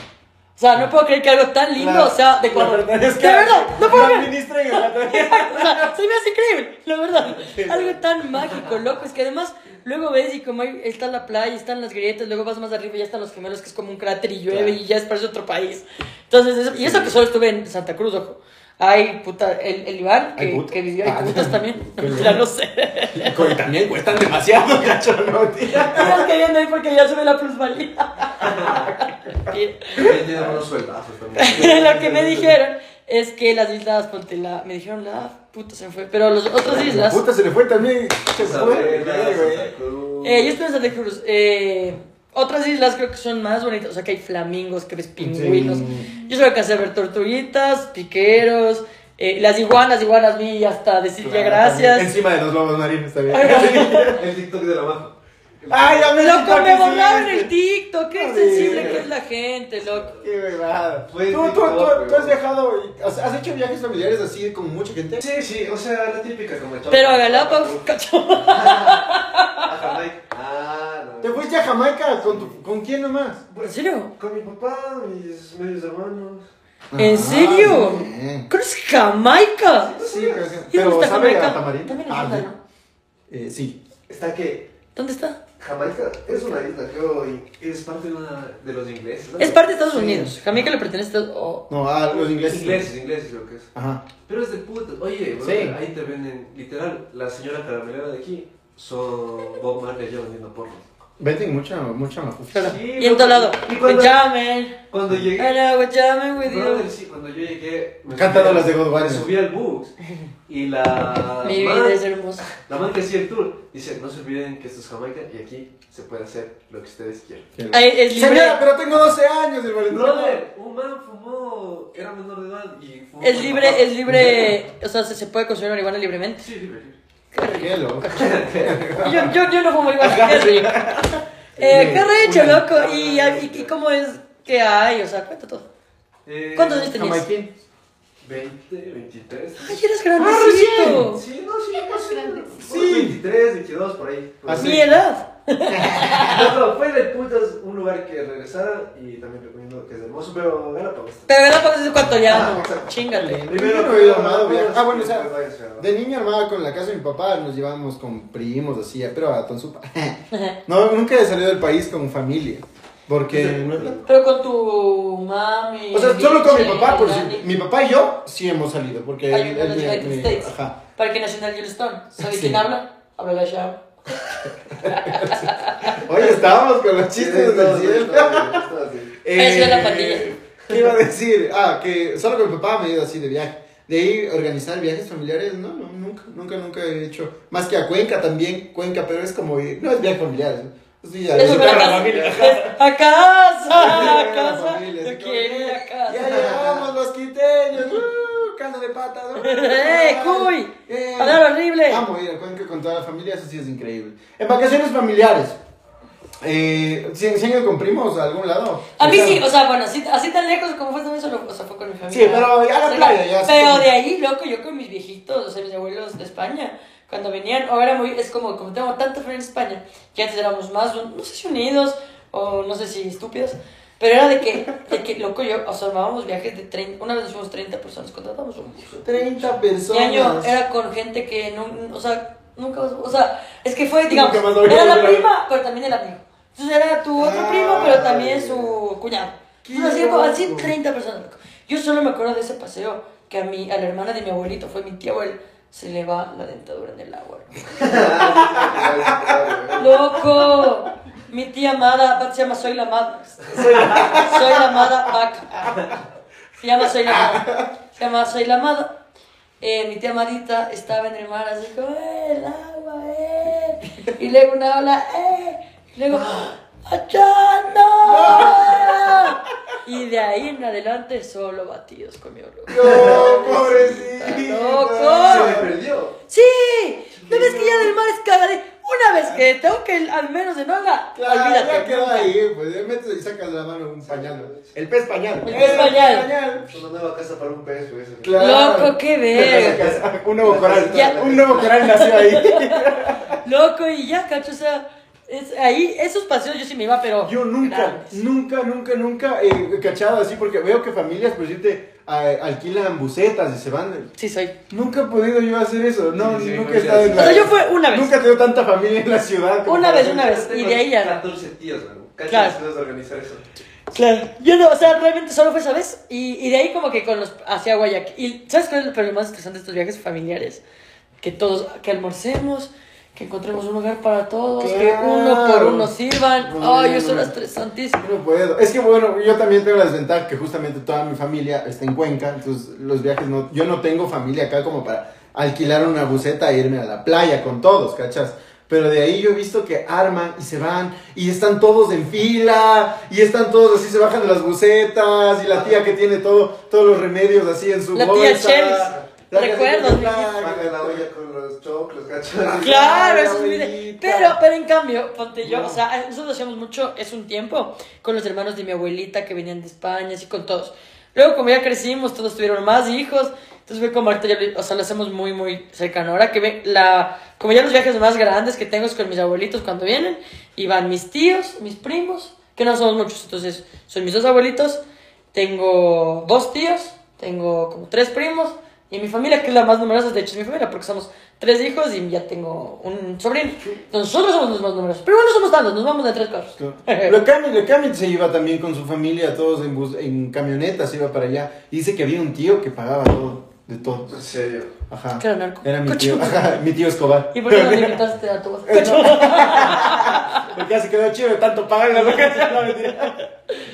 Speaker 2: O sea, no puedo creer que algo tan lindo
Speaker 3: La-
Speaker 2: sea de
Speaker 3: la
Speaker 2: Ecuador.
Speaker 3: verdad es
Speaker 2: de
Speaker 3: que
Speaker 2: verdad, no puedo creer. O sea, se me hace increíble, la verdad. Algo tan mágico, loco. Es que además, luego ves y como ahí está la playa, están las grietas, luego vas más arriba y ya están los gemelos, que es como un cráter y llueve y ya es parece otro país. Entonces, eso- y eso que solo estuve en Santa Cruz, ojo. Ay, puta, el, el Iván, que,
Speaker 3: puta.
Speaker 2: que vivió ahí,
Speaker 3: Ah,
Speaker 2: putas también. [laughs] Ya no sé.
Speaker 3: Y también cuestan demasiado, [laughs] cacho, no, tía.
Speaker 2: Estás queriendo ahí porque ya sube la plusvalía. [laughs]
Speaker 4: Tiene sueldazos también.
Speaker 2: lo que me dijeron es que las islas, ponte la, me dijeron la puta se me fue, pero las otras islas,
Speaker 3: Puta, se le fue también. Se fue,
Speaker 2: eh, yo estuve en Santa Cruz, eh, otras islas creo que son más bonitas, o sea que hay flamingos, que ves pingüinos,
Speaker 3: Sí.
Speaker 2: yo solo alcancé a ver tortuguitas, piqueros, eh, las iguanas, iguanas vi hasta decir
Speaker 3: Claro,
Speaker 2: gracias.
Speaker 3: también. Encima de los lobos marinos también. [laughs]
Speaker 4: El TikTok de la maja.
Speaker 3: Ay, ya me
Speaker 2: Loco, me borraron el TikTok, qué sensible que es la gente, loco.
Speaker 3: Qué. ¿Tú,
Speaker 4: Fue
Speaker 3: tú, tú,
Speaker 4: TikTok,
Speaker 3: tú has viajado, y- o sea, has hecho viajes familiares así con mucha gente?
Speaker 4: Sí, sí, o sea, la típica como el
Speaker 2: Pero a Galápagos, [laughs] cacho.
Speaker 4: A Jamaica. Ah, no.
Speaker 3: ¿Te fuiste a Jamaica con, tu, con quién nomás?
Speaker 2: ¿En serio?
Speaker 4: Con mi papá, mis medios hermanos.
Speaker 2: ¿En serio?
Speaker 3: Ah, bien.
Speaker 2: ¿Conoces Jamaica?
Speaker 3: Sí, creo que-
Speaker 2: ¿Y dónde
Speaker 3: pero
Speaker 2: está
Speaker 3: ¿sabe
Speaker 2: Jamaica?
Speaker 3: a tamarindo?
Speaker 2: También es
Speaker 3: Ah, sí. Eh, sí.
Speaker 4: Está que
Speaker 2: ¿Dónde está?
Speaker 4: Jamaica es una isla que hoy es parte de, una, de los ingleses. ¿no?
Speaker 2: Es parte de Estados
Speaker 4: Sí.
Speaker 2: Unidos. Jamaica le pertenece a Estados oh.
Speaker 3: No, a los ingleses.
Speaker 4: Ingleses, ingleses creo que es.
Speaker 3: Ajá.
Speaker 4: Pero es de putas. Oye, bro,
Speaker 3: Sí.
Speaker 4: ahí te venden, literal, la señora caramelera de aquí son Bob Marley allá vendiendo porno.
Speaker 3: Venden mucha, mucha mafufa.
Speaker 2: Claro.
Speaker 4: Sí,
Speaker 2: y en todo lado.
Speaker 4: y cuando-. Cuando llegué. Brother,
Speaker 2: you.
Speaker 4: sí, cuando yo llegué. me
Speaker 3: Cantando las de God
Speaker 4: Me subí al bus y la. [laughs]
Speaker 2: Mi
Speaker 4: man-
Speaker 2: vida es hermosa.
Speaker 4: La man que hacía el tour dice: No se olviden que esto es Jamaica y aquí se puede hacer lo que ustedes quieran.
Speaker 2: Ay, es libre.
Speaker 3: Señora, pero tengo 12 años, el Valentino.
Speaker 4: Brother, un man fumó, era menor de edad y fumó.
Speaker 2: Es libre, es libre. [laughs] O sea, se, se puede consumir marihuana libremente.
Speaker 4: Sí, libre, libre.
Speaker 3: Qué loco. [laughs]
Speaker 2: Yo, yo, yo no fumo igual que Henry. [laughs] Eh, qué recho, loco. ¿Y, y, y cómo es que hay? O sea, cuenta todo.
Speaker 4: Eh,
Speaker 2: ¿Cuántos años tenías?
Speaker 3: Jamaiquín.
Speaker 4: 20, 23.
Speaker 2: Ay, eres grandecito.
Speaker 4: Sí, no, sí, no sé.
Speaker 3: Sí.
Speaker 4: 23, 22, por ahí. Por
Speaker 3: Así.
Speaker 4: ahí.
Speaker 2: Mi edad. [laughs]
Speaker 4: No, fue de putas un lugar que regresara y también recomiendo que es hermoso, pero Galápagos.
Speaker 2: Pero Galápagos es ecuatoriano.
Speaker 4: Ah, exacto.
Speaker 2: Chingate.
Speaker 3: Primero no he ido armado, viaje. Ah, bueno, o sea, de niño armaba con la casa de mi papá, nos llevábamos con primos, así, pero a Tonsupa. [laughs] No, nunca he salido del país con familia. Porque
Speaker 2: Pero con tu mami.
Speaker 3: O sea, solo con mi papá, por si, mi papá y yo sí hemos salido, porque
Speaker 2: Ay,
Speaker 3: él, él
Speaker 2: los
Speaker 3: me-
Speaker 2: United
Speaker 3: me-
Speaker 2: States.
Speaker 3: ajá.
Speaker 2: Parque Nacional Yellowstone. ¿Sabes
Speaker 3: Sí.
Speaker 2: quién habla? Habla la Sham. [laughs]
Speaker 3: Oye, estábamos con los chistes
Speaker 4: sí.
Speaker 2: Esa es [laughs] la pandilla.
Speaker 3: ¿Qué iba a decir? Ah, que solo con mi papá me he ido así de viaje. De ahí organizar viajes familiares, no, no, nunca, nunca, nunca he hecho. Más que a Cuenca también, Cuenca, pero es como, ir- no es viaje familiar. Sí, ya,
Speaker 2: Eso la [laughs]
Speaker 3: a
Speaker 2: casa. [laughs] A casa, a casa. Yo quiero a
Speaker 3: Ya
Speaker 2: casa.
Speaker 3: llegamos los quiteños, uh, de patas. uh,
Speaker 2: ¡Eh, cuy!
Speaker 3: eh.
Speaker 2: Palabra horrible.
Speaker 3: Amo ir a con toda la familia, eso sí es increíble. En vacaciones familiares, eh, ¿se ido con primos a algún lado?
Speaker 2: A mí sí, o sea, bueno, así, así tan lejos como fue también solo, o sea, fue con mi familia.
Speaker 3: Sí, pero ya a la playa, ya.
Speaker 2: Pero de ahí, loco, yo con mis viejitos, o sea, mis abuelos de España, cuando venían, ahora muy, es como, como tengo tanta familia en España, que antes éramos más, no sé si unidos, o no sé si estúpidos, pero era de que, de que, loco, yo, o sea, armábamos viajes de 30, una vez nos fuimos 30 personas, contratamos un bus.
Speaker 3: 30
Speaker 2: Mi
Speaker 3: personas.
Speaker 2: año era con gente que no, o sea, nunca, o sea, es que fue, digamos, era la prima, pero también el amigo. Entonces era tu otro
Speaker 3: Ah,
Speaker 2: primo, pero también su cuñado. Entonces, así, así
Speaker 3: loco.
Speaker 2: 30 personas. loco. Yo solo me acuerdo de ese paseo que a mi, a la hermana de mi abuelito, fue mi tía abuela, se le va la dentadura en el agua. [laughs] ¡Loco! Mi tía amada, se llama Soy la Amada. Soy, la Amada Vaca. Se llama Soy la Amada. Se llama Soy la Amada. Eh, mi tía amadita estaba en el mar así como, ¡eh, el agua, eh! Y luego una ola, ¡eh! Y luego, ¡achando! Y de ahí en adelante solo batidos con mi olor.
Speaker 3: No, pobrecita.
Speaker 2: Loco.
Speaker 4: Se me perdió.
Speaker 2: ¡Sí! ¿No ves que ya del mar es? Una vez que tengo que al menos de no haga,
Speaker 3: Claro,
Speaker 2: olvídate.
Speaker 3: ya quedó ahí, pues ya metes y sacas de la mano un pañal. El pez pañal.
Speaker 2: El pez pañal.
Speaker 4: Es una nueva casa para un pez, eso.
Speaker 3: Claro.
Speaker 2: Loco, qué verga.
Speaker 3: Un nuevo coral.
Speaker 2: Ya.
Speaker 3: Un nuevo coral nació ahí.
Speaker 2: Loco, y ya, cacho, o sea, es, ahí, esos paseos yo sí me iba, pero.
Speaker 3: Yo nunca,
Speaker 2: grandes.
Speaker 3: nunca, nunca, nunca he cachado así porque veo que familias, por decirte, a- alquilan bucetas y se van.
Speaker 2: Sí, soy.
Speaker 3: Nunca he podido yo hacer eso. No,
Speaker 4: Sí, sí,
Speaker 3: nunca he
Speaker 4: pues,
Speaker 3: estado en la.
Speaker 2: O sea, yo fue una vez.
Speaker 3: Nunca he tenido tanta familia en la ciudad. como
Speaker 2: Una vez, una vez.
Speaker 4: Tengo
Speaker 2: Y de ahí ya.
Speaker 4: 14 tíos,
Speaker 2: Claro.
Speaker 4: organizar eso.
Speaker 2: Claro. Yo no, o sea, realmente solo fue esa vez. Y, y de ahí como que con los. hacia Guayaquil. Y ¿sabes cuál es el problema más estresante de estos viajes familiares? Que todos. que almorcemos. Que encontremos un lugar para todos, que uno por uno sirvan. Ay, eso
Speaker 3: no.
Speaker 2: era estresantísimo.
Speaker 3: No puedo. Es que bueno, yo también tengo la desventaja que justamente toda mi familia está en Cuenca, entonces los viajes no, yo no tengo familia acá como para alquilar una buceta e irme a la playa con todos, ¿cachas? Pero de ahí yo he visto que arman y se van y están todos en fila y están todos así, se bajan de las bucetas y la tía que tiene todo, todos los remedios así en su
Speaker 2: La
Speaker 3: bolsa.
Speaker 2: Recuerdos,
Speaker 4: la olla con los choclos, cachas.
Speaker 2: Claro,
Speaker 3: Ay,
Speaker 2: eso es muy. Pero, pero en cambio, ponte yo, o sea, nosotros hacíamos mucho, es un tiempo, con los hermanos de mi abuelita que venían de España, así con todos. Luego, como ya crecimos, todos tuvieron más hijos, entonces fue como ahorita o sea, lo hacemos muy, muy cercano. Ahora que ve, la, como ya los viajes más grandes que tengo es con mis abuelitos cuando vienen, y van mis tíos, mis primos, que no somos muchos, entonces son mis dos abuelitos, tengo dos tíos, tengo como tres primos, y mi familia, que es la más numerosa, de hecho es mi familia, porque somos tres hijos y ya tengo un sobrino. Entonces, nosotros somos los más numerosos, pero no somos tantos, nos vamos de tres carros. [laughs]
Speaker 3: Lo Cami, lo Cami se iba también con su familia, todos en, bus, en camionetas, iba para allá. Y dice que había un tío que pagaba todo. De todos.
Speaker 4: En serio.
Speaker 3: Ajá.
Speaker 2: Que era narco.
Speaker 3: Era mi tío, ajá, mi tío Escobar.
Speaker 2: ¿Y por qué no le invitaste a tu [laughs] [laughs]
Speaker 3: Porque ya se quedó chido de tanto pagar [laughs] la vacación. No, mentira.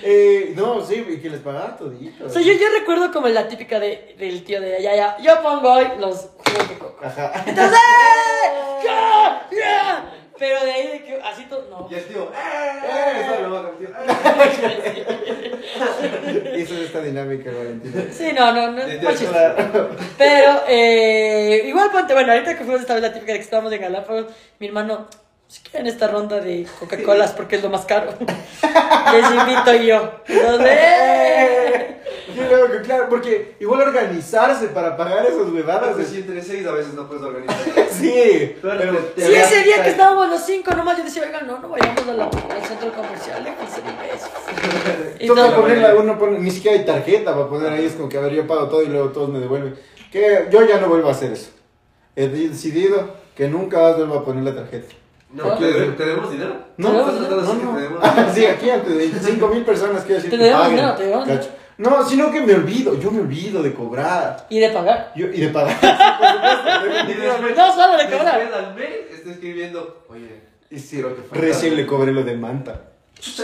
Speaker 3: Eh, no, sí, y que les pagaba todito.
Speaker 2: O sea, yo, yo recuerdo como la típica de, del tío de ya, ya, yo pongo hoy los jugos de coco.
Speaker 3: Ajá.
Speaker 2: Entonces, ¡eh! ¡Ya! ¡Ya! Pero de ahí de que así todo, no.
Speaker 4: Y el tío, ¡eh! Eso.
Speaker 3: Hizo [laughs] esta dinámica, Valentina.
Speaker 2: Sí, no, no, no. Pero, eh, igual ponte, bueno, ahorita que fuimos esta vez la típica de que estábamos en Galápagos, mi hermano, si quieren esta ronda de Coca-Colas porque es lo más caro, [laughs] les invito yo. Entonces, ¡eh!
Speaker 3: Yo creo que, claro, porque igual organizarse para pagar esas huevadas
Speaker 4: Pero
Speaker 3: es...
Speaker 4: si entre seis a veces no puedes organizar. [laughs]
Speaker 3: Sí,
Speaker 4: Pero
Speaker 3: pero...
Speaker 4: te-
Speaker 2: Sí, ese día que estábamos los cinco nomás, yo decía, oiga, no, no vayamos a la- al centro comercial de 15 mil pesos. Y
Speaker 3: Toca ponerla, uno pone, ni siquiera hay tarjeta para poner ahí, es como que, a ver, yo pago todo y luego todos me devuelven. Que yo ya no vuelvo a hacer eso. He decidido que nunca más vuelvo a poner la tarjeta.
Speaker 4: No, ¿te, te debemos dinero?
Speaker 3: No,
Speaker 2: ¿Te
Speaker 4: ¿Estás
Speaker 2: debemos
Speaker 4: tratando de decir
Speaker 3: no,
Speaker 4: que te
Speaker 3: no.
Speaker 4: debemos
Speaker 3: Sí, aquí antes de 5 mil personas quiero decir
Speaker 2: Te
Speaker 3: que
Speaker 2: debemos
Speaker 3: paguen,
Speaker 2: dinero, te debemos
Speaker 3: cacho. No, sino que me olvido, yo me olvido de cobrar
Speaker 2: Y de pagar.
Speaker 3: yo, y de pagar. [laughs] por supuesto,
Speaker 4: Y
Speaker 3: definitivamente.
Speaker 2: No, solo de cobrar.
Speaker 4: Después al mes está escribiendo, oye,
Speaker 3: Y sí,
Speaker 4: Lo que
Speaker 3: recién le cobré lo de Manta.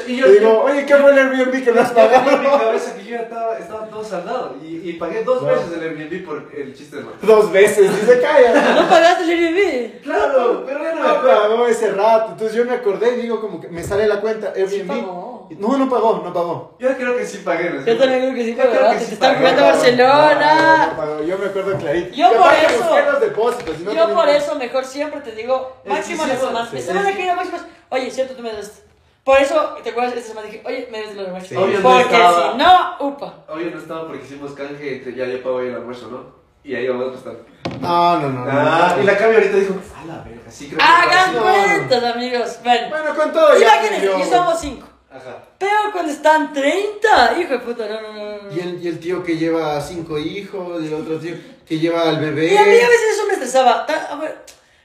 Speaker 4: Y
Speaker 3: Y
Speaker 4: yo
Speaker 3: digo, oye, ¿qué fue el Airbnb que me has [laughs]
Speaker 4: Yo tenía en mi
Speaker 3: pagado?
Speaker 4: cabeza que yo estaba, estaba todo saldado y, y pagué dos
Speaker 3: No.
Speaker 4: veces el Airbnb por el chiste de Marta.
Speaker 3: Dos veces, y se calla. [laughs]
Speaker 2: No pagaste el Airbnb.
Speaker 4: Claro, pero ya no me
Speaker 3: No
Speaker 4: acuerdo.
Speaker 3: pagó ese rato. Entonces yo me acordé y digo, como que me sale la cuenta Airbnb.
Speaker 2: pagó.
Speaker 3: No, no pagó, no pagó.
Speaker 4: Yo creo que sí pagué. ¿no?
Speaker 2: Yo también creo que sí pagaste.
Speaker 4: que
Speaker 2: Te
Speaker 4: sí
Speaker 2: están jugando a
Speaker 3: No, no
Speaker 2: Barcelona.
Speaker 3: pagó, Yo me acuerdo clarito.
Speaker 2: Yo por eso-
Speaker 3: depósitos. no
Speaker 2: Yo por eso mejor siempre te digo, máximo
Speaker 4: que
Speaker 2: la
Speaker 4: sí,
Speaker 2: semana.
Speaker 4: sí, sí.
Speaker 2: que viene máximo oye, cierto, tú me das. Por eso, ¿te acuerdas? Esta semana dije, oye, me debes lo de máximo.
Speaker 3: Sí.
Speaker 4: Obvio no
Speaker 2: Porque
Speaker 4: estaba.
Speaker 2: si no, upa.
Speaker 4: Hoy no estaba porque hicimos canje entre ya yo pago el almuerzo, ¿no? Y ahí vamos a estar.
Speaker 3: No, no, no. no.
Speaker 4: Ah, y la cambio ahorita dijo, a la verga, sí creo que
Speaker 2: Hagan cuentas, amigos. Bueno,
Speaker 3: Bueno, con todo ya.
Speaker 2: imagínense, y somos cinco.
Speaker 4: Ajá.
Speaker 2: Pero cuando están 30, hijo de puta, no, no, no. no.
Speaker 3: Y el, y el tío que lleva cinco hijos, y el otro tío que lleva al bebé.
Speaker 2: Y a mí a veces eso me estresaba. Ta- A ver,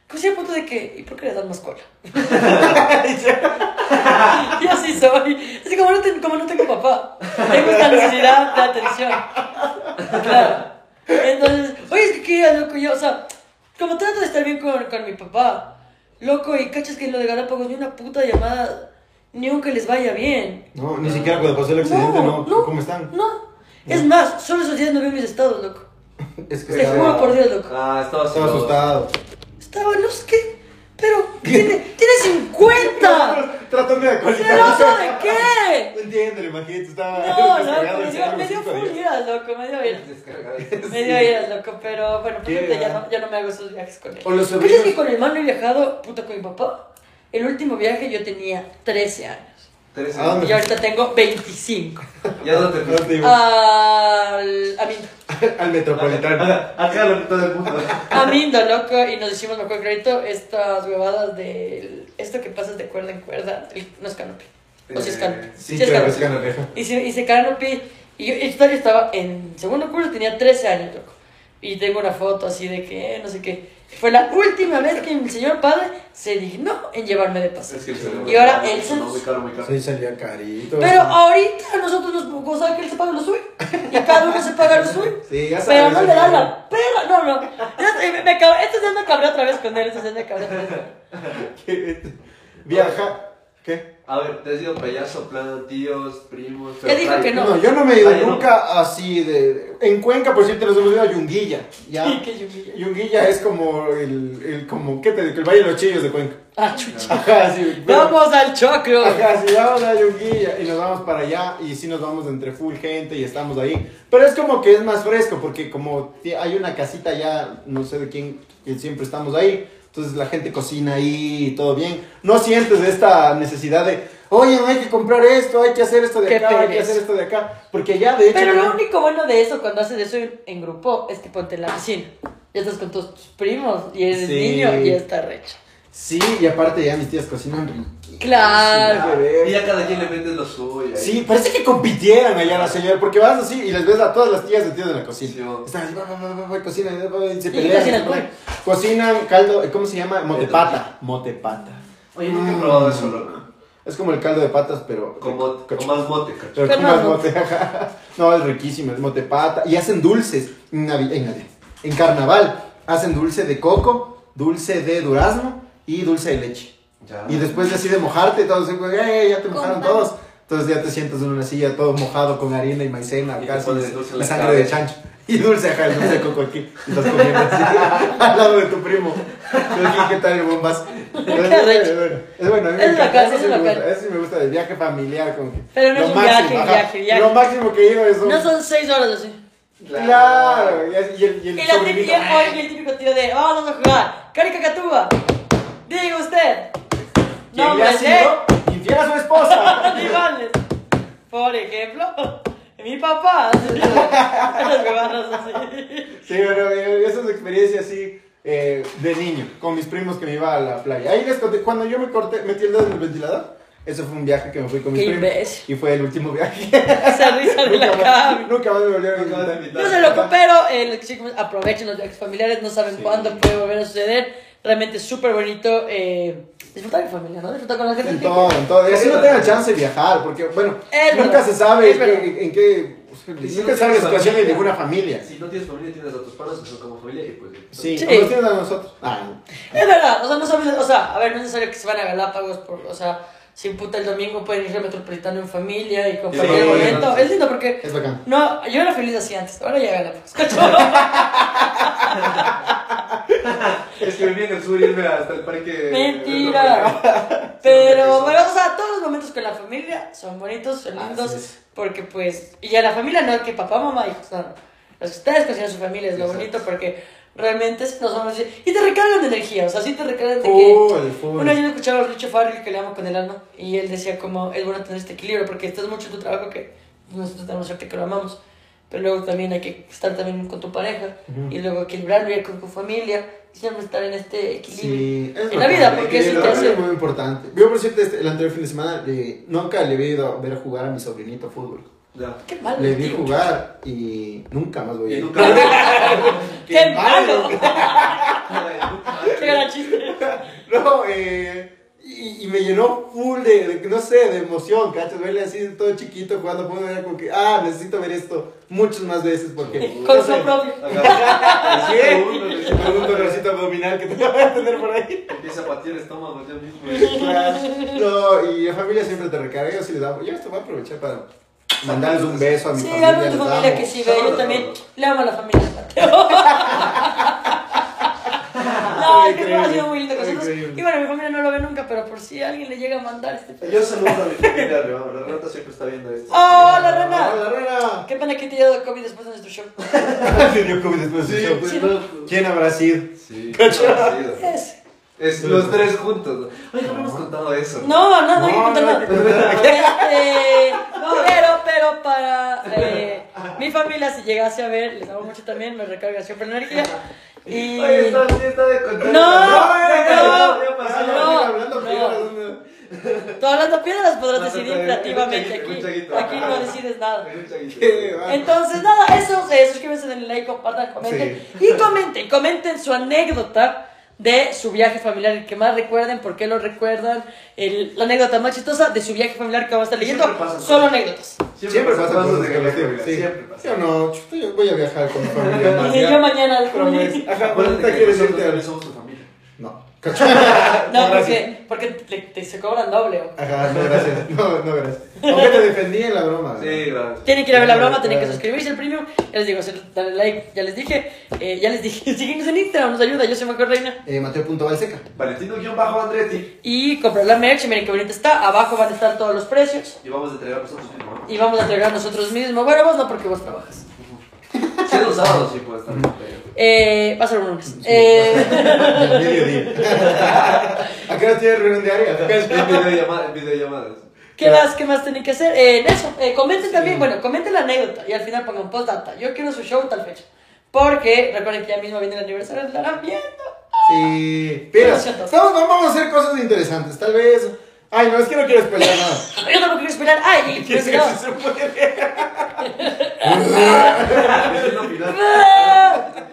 Speaker 2: casi al punto de que, ¿y por qué le das más cola? [laughs] Yo así soy. Así como no, ten- como no tengo papá. Tengo esta necesidad de atención. Claro. Entonces, oye, es que qué loco yo, o sea, como trato de estar bien con, con mi papá. Loco, y cachas que en lo de Galápagos ni una puta llamada, ni aunque les vaya bien.
Speaker 3: No, ni siquiera cuando pasó el accidente, no. ¿Cómo están?
Speaker 2: No. Es más, solo esos días no vi mis estados, loco. [laughs]
Speaker 3: Es que
Speaker 2: Te
Speaker 3: estaba,
Speaker 2: juro por Dios, loco.
Speaker 4: Ah, estaba
Speaker 3: asustado.
Speaker 2: Estaba, no sé qué, pero tiene, tiene 50. [laughs]
Speaker 3: Tratando de
Speaker 2: ¿Celoso de qué? [laughs]
Speaker 3: No entiendo, imagínate, estaba
Speaker 2: No, [laughs] loco, me
Speaker 3: el
Speaker 2: dio, me dio full iras, loco, me dio. Me dio loco, pero bueno, por suerte ya no, ya no me hago esos viajes con él.
Speaker 3: O los
Speaker 2: ¿Qué es que con el hermano he viajado, puta, con mi papá? El último viaje yo tenía 13 años.
Speaker 4: Tres
Speaker 3: ¿A dónde?
Speaker 2: Y ahorita tengo 25.
Speaker 4: Ya no te
Speaker 3: No te digo.
Speaker 2: Al, a Mindo. [laughs]
Speaker 3: Al metropolitano.
Speaker 4: Acá lo todo el mundo.
Speaker 2: A Mindo, loco, y nos hicimos, me acuerdo clarito, estas huevadas de esto que pasas de cuerda en cuerda. el- no es canopy. O si es
Speaker 4: Eh,
Speaker 2: canopy.
Speaker 3: Sí,
Speaker 2: Sí es
Speaker 3: claro,
Speaker 2: canopy.
Speaker 3: es canareja.
Speaker 2: Hice, hice canopy y yo, yo estaba en segundo curso, tenía 13 años, loco. Y tengo una foto así de que, no sé qué. Fue la última vez que mi señor padre se dignó en llevarme de paseo.
Speaker 4: Es que el cerebro-
Speaker 2: Y ahora él se-
Speaker 4: No, muy caro, muy caro.
Speaker 3: Sí, salía carito.
Speaker 2: Pero ahorita nosotros nos gozamos que él se paga lo suyo. Y cada uno se paga lo suyo. [laughs]
Speaker 3: Sí, ya sabes.
Speaker 2: Pero no le dan la perra. No, no. Ya, me, me cabré- este ya me cabré otra vez con él. Este ya me cabré otra vez. [laughs]
Speaker 3: Viaja. ¿Qué?
Speaker 4: A ver, te has ido payaso, plan, tíos, primos.
Speaker 2: Ya dijo que no.
Speaker 3: No, yo no me he ido
Speaker 4: Ah, ya no.
Speaker 3: nunca así de. En Cuenca, por cierto, nos hemos ido a Yunguilla. ¿ya?
Speaker 2: Sí, que lluvia.
Speaker 3: Yunguilla es como el, el como, ¿qué te digo? El Valle de los Chillos de Cuenca.
Speaker 2: Ah, chucha.
Speaker 3: Ajá, sí. pero-
Speaker 2: Vamos al choclo.
Speaker 3: Ajá, sí, vamos a Yunguilla y nos vamos para allá y sí nos vamos entre full gente y estamos ahí. Pero es como que es más fresco porque como hay una casita ya, no sé de quién, que siempre estamos ahí. Entonces la gente cocina ahí y todo bien. No sientes esta necesidad de, oye, hay que comprar esto, hay que hacer esto de acá, hay que hacer esto de acá. Porque ya de hecho...
Speaker 2: Pero lo
Speaker 3: ya-
Speaker 2: único bueno de eso cuando haces eso en, grupo es que ponte en la piscina. Ya estás con tus primos y eres
Speaker 3: Sí.
Speaker 2: niño y ya está recho.
Speaker 3: Sí, y aparte ya mis tías cocinan riquísimo.
Speaker 2: Claro.
Speaker 4: Y a cada quien le metes lo suyo. ahí.
Speaker 3: Sí, parece que compitieran allá la señora, porque vas así y les ves a todas las tías y tíos de la cocina.
Speaker 4: Sí, oh.
Speaker 3: Están así, va, va, va, va, va, cocina, va, va, y se
Speaker 2: ¿Y qué
Speaker 3: pelean.
Speaker 2: cocinan,
Speaker 3: se pelean. Cocinan caldo, ¿cómo se llama? Motepata. Motepata.
Speaker 4: Oye, nunca he
Speaker 3: Mm.
Speaker 4: probado eso, loco.
Speaker 3: Es como el caldo de patas, pero...
Speaker 4: Con, mote, con más mote, cacho.
Speaker 3: pero
Speaker 2: Con más
Speaker 3: mote. No, es riquísimo, es motepata. Y hacen dulces en Navi- en Navidad. en carnaval hacen dulce de coco, dulce de durazno y dulce de leche.
Speaker 4: Ya.
Speaker 3: Y después decide mojarte, todos dicen, "Eh, ya te mojaron todos. Entonces ya te sientas en una silla todo mojado con harina y maicena,
Speaker 4: Y
Speaker 3: casi, y
Speaker 4: la
Speaker 3: sangre de
Speaker 4: cabeza.
Speaker 3: chancho. Y dulce, ajá, el dulce de coco aquí. Y estás comiendo así, [laughs] al lado de tu primo. ¿qué tal el bombas? Es bueno, es bueno. Es bueno, a mí me
Speaker 2: Es
Speaker 3: encanta,
Speaker 2: bacán,
Speaker 3: eso
Speaker 2: es
Speaker 3: sí me gusta, eso sí me gusta, del viaje familiar. Como que
Speaker 2: Pero no
Speaker 3: lo
Speaker 2: es un
Speaker 3: máximo,
Speaker 2: viaje,
Speaker 3: ajá.
Speaker 2: viaje, viaje.
Speaker 3: Lo máximo que he ido es un...
Speaker 2: No son seis horas así.
Speaker 3: Claro, y, el- y el, y el
Speaker 2: Y
Speaker 3: sobrinito,
Speaker 2: típica, oye, el típico tío de, "Oh, vamos a jugar. Carica Catúa. Diga usted.
Speaker 3: ¿Quién
Speaker 2: No,
Speaker 3: le ha
Speaker 2: hombre,
Speaker 3: sido infiel a su esposa? [laughs]
Speaker 2: Animales. Por ejemplo, [laughs] mi papá. [laughs] Así.
Speaker 3: Sí, pero eh, esas experiencias así eh, de niño, con mis primos que me iba a la playa. Ahí les conté, cuando yo me corté, metí el dedo en el ventilador, ese fue un viaje que me fui con mis primos.
Speaker 2: imbécil.
Speaker 3: Y fue el último viaje.
Speaker 2: Esa risa de la
Speaker 3: más, nunca más me volvieron a invitar.
Speaker 2: No se loco, pero eh, chicos, aprovechen los viajes familiares, no saben cuándo puede volver a suceder. Realmente súper bonito eh, disfrutar en familia, ¿no? Disfrutar con la gente.
Speaker 3: En
Speaker 2: que-
Speaker 3: todo, en todo. Y así no tengan chance de viajar, porque, bueno,
Speaker 2: Es
Speaker 3: nunca
Speaker 2: verdad,
Speaker 3: se sabe
Speaker 2: es
Speaker 3: en qué, en qué-
Speaker 4: Y si
Speaker 3: nunca
Speaker 4: no
Speaker 3: se sabe la
Speaker 4: tienes
Speaker 3: situación de
Speaker 4: familia,
Speaker 3: ninguna familia.
Speaker 4: Si no tienes familia, tienes a tus padres que son como familia y pues.
Speaker 3: Sí,
Speaker 2: Sí.
Speaker 3: tienen a nosotros. Ah,
Speaker 2: Es verdad, o sea, no sabes, o sea, a ver, no es necesario que se van a Galápagos, por, o sea, si puta el domingo pueden ir al metropolitano en familia y compartir
Speaker 3: Sí,
Speaker 2: el momento.
Speaker 4: no.
Speaker 2: Es lindo porque,
Speaker 3: es bacán.
Speaker 2: no, yo era feliz así antes, ahora ya Galápagos. [laughs] [laughs] [laughs]
Speaker 4: Es que viví en el sur y irme hasta el parque.
Speaker 2: Mentira. [laughs] [laughs] Pero, bueno, o sea, todos los momentos con la familia son bonitos, son lindos, porque pues, y a la familia no que papá, mamá, hijos, no, no. Los que ustedes consideran su familia es lo
Speaker 4: Exacto.
Speaker 2: bonito porque realmente nos vamos a decir, y te recargan de energía, o sea, sí te recargan de que... Una vez yo escuchaba a Richo Farrell que le amo con el alma y él decía como es bueno tener este equilibrio porque estás mucho en tu trabajo que nosotros tenemos suerte que lo amamos pero luego también hay que estar también con tu pareja y luego equilibrarlo y con tu familia y siempre estar en este equilibrio
Speaker 3: Sí, es
Speaker 2: en la vida porque eso te hace
Speaker 3: es muy importante. Yo, por cierto, este, el anterior fin de semana nunca le había ido a ver jugar a mi sobrinito fútbol.
Speaker 4: Ya.
Speaker 2: qué malo
Speaker 3: Le vi
Speaker 2: tío.
Speaker 3: jugar y nunca más voy a ir.
Speaker 4: nunca. [laughs]
Speaker 2: qué malo
Speaker 4: Qué [laughs]
Speaker 2: qué gran chiste [laughs]
Speaker 3: No, eh, y, y me llenó full de, de, no sé, de emoción, ¿cachas? Verle así todo chiquito jugando, puedo ver como que, ah, necesito ver esto muchas más veces porque...
Speaker 2: con
Speaker 3: no
Speaker 2: su
Speaker 3: sé,
Speaker 2: propio. [laughs]
Speaker 3: Con un dolorcito abdominal que te va a tener por ahí.
Speaker 4: Empieza a patear el estómago ya mismo.
Speaker 3: Claro. [laughs] No, y la familia siempre te recarga. Yo sí les damos. Yo esto voy a aprovechar para mandarles un beso a mi
Speaker 2: sí
Speaker 3: familia.
Speaker 2: algo de tu
Speaker 3: les
Speaker 2: familia
Speaker 3: amo.
Speaker 2: que sí ve yo también le amo a la familia de Mateo No, es que ha sido muy lindo.
Speaker 3: Increíble.
Speaker 2: Y bueno, mi familia no lo ve nunca, pero por si alguien le llega a mandar este pedo.
Speaker 4: Yo saludo a mi familia, Rebama. La rata siempre está viendo esto.
Speaker 2: ¡Oh, la rana!
Speaker 3: ¡Hola, Rana!
Speaker 2: Qué pena que te haya dado COVID después de nuestro show. [laughs]
Speaker 3: Le dio COVID después del show.
Speaker 2: sí.
Speaker 3: ¿Quién habrá sido?
Speaker 4: Sí, [laughs]
Speaker 3: Cacho.
Speaker 4: conocido.
Speaker 2: Es.
Speaker 4: Es los tres juntos. Oye, no hemos contado eso.
Speaker 2: No, no, no, hay que
Speaker 3: No,
Speaker 2: contar
Speaker 3: no
Speaker 2: nada. Este, pero, pero para eh, mi familia, si llegase a ver, les amo mucho también, me recarga siempre energía. Y.
Speaker 4: Oye, está, sí, está de contar.
Speaker 2: No,
Speaker 4: no,
Speaker 2: no, no.
Speaker 3: hablando
Speaker 2: no. Tú hablando piedras podrás
Speaker 4: No,
Speaker 2: decidir creativamente aquí. Aquí no decides nada. Entonces, nada, eso, eh, suscríbanse, denle like, compartan, comenten. Y comenten, comenten su anécdota de su viaje familiar, el que más recuerden, por qué lo recuerdan, el- la anécdota más chistosa de su viaje familiar que vamos a estar leyendo.
Speaker 4: Siempre pasa.
Speaker 2: Solo anécdotas.
Speaker 3: Siempre pasa cosas de. Sí.
Speaker 4: Siempre pasa.
Speaker 3: Yo no, yo voy a viajar con mi [laughs] familia.
Speaker 2: Y yo mañana al.
Speaker 3: Ajá, ¿cuánta
Speaker 4: que
Speaker 3: quieres irte a
Speaker 4: somos tu. [laughs]
Speaker 3: No.
Speaker 2: Porque, porque te, te- se cobran doble.
Speaker 3: Ajá, no, gracias. [laughs] No, no, gracias. Aunque te defendí en la broma.
Speaker 4: Sí, gracias.
Speaker 2: Tienen que ir a ver la broma, tienen que suscribirse al premium. Ya les digo, darle like, ya les dije. Eh, ya les dije, [laughs] síguenos en Instagram, nos ayuda. Yo soy Marco Reina.
Speaker 3: Eh, Mateo.valseca.
Speaker 4: Valentino-Andretti.
Speaker 2: Y comprar la merch, miren qué bonita está. Abajo van a estar todos los precios.
Speaker 4: Y vamos a entregar nosotros mismos.
Speaker 2: Y vamos a entregar nosotros mismos. Bueno, vos no, porque vos trabajas.
Speaker 4: Sí, los sábados sí puede estar. Pero-
Speaker 2: Eh, va a ser un lunes. Eh, [laughs]
Speaker 3: Mediodía. [laughs] ¿A qué hora tienes reunión diaria? [laughs]
Speaker 4: En videollamada- en videollamadas.
Speaker 2: ¿Qué más, ¿Qué más tienen que hacer? Eh, en eso, eh, comenten también, bueno, comenten la anécdota y al final pongan postdata. Yo quiero su show tal fecha. Porque recuerden que ya mismo viene el aniversario, estarán viendo.
Speaker 3: Sí.
Speaker 2: Lo siento.
Speaker 3: estamos, vamos a hacer cosas interesantes. Tal vez. Ay, no, es que no quiero spoiler nada.
Speaker 2: Yo tampoco quiero esperar. Ay, [laughs] y pues, no. Ah. [laughs]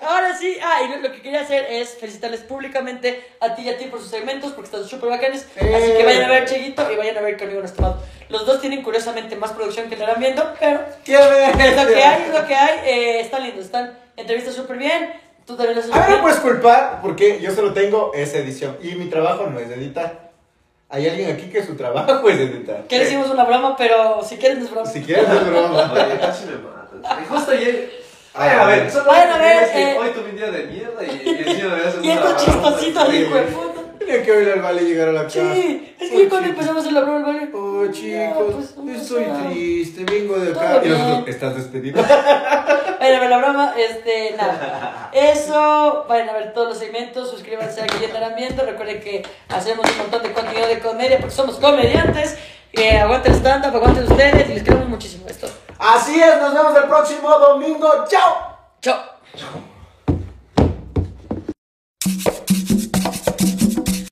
Speaker 2: Ahora sí, ah, y lo, que quería hacer es felicitarles públicamente a ti y a ti por sus segmentos, porque están súper bacanes.
Speaker 3: Eh.
Speaker 2: Así que vayan a ver Cheguito y vayan a ver Conmigo no estimado. Los dos tienen curiosamente más producción que lo harán viendo, pero
Speaker 3: ¿Qué
Speaker 2: es lo que hay, es lo que hay. Eh, están lindos, están entrevistas súper bien. Tú también lo haces
Speaker 3: A mí
Speaker 2: bien.
Speaker 3: puedes culpar porque yo solo tengo esa edición y mi trabajo no es editar. Hay alguien aquí que su trabajo es editar.
Speaker 2: Que hicimos una broma, pero si quieres no es broma.
Speaker 3: Si quieres es broma.
Speaker 4: Oye, casi me matan. Y justo ayer. Vayan a ver, solo
Speaker 2: Vayan a ver, eh.
Speaker 4: hoy tuve un día de mierda y, y encima me hacen
Speaker 2: Y
Speaker 4: una
Speaker 2: estos chistositos, hijo de puta.
Speaker 3: Tenía que oír al vale llegar a la casa.
Speaker 2: Sí, es
Speaker 3: Oh,
Speaker 2: que cuando
Speaker 3: chicos.
Speaker 2: empezamos a hacer la broma, el vale.
Speaker 3: Oh,
Speaker 2: Ya,
Speaker 3: chicos,
Speaker 2: pues,
Speaker 3: estoy
Speaker 2: nada.
Speaker 3: triste, vengo de acá. Y nosotros, ¿estás despedido?
Speaker 2: Ver la [laughs] broma, este, nada. Eso, vayan a ver todos los segmentos, suscríbanse a que ya estarán viendo. Recuerden que hacemos un montón de contenido de comedia porque somos comediantes. Eh, aguanten el stand-up, aguanten ustedes y les queremos muchísimo. Esto.
Speaker 3: Así es, nos vemos el próximo domingo. ¡Chao!
Speaker 2: Chao.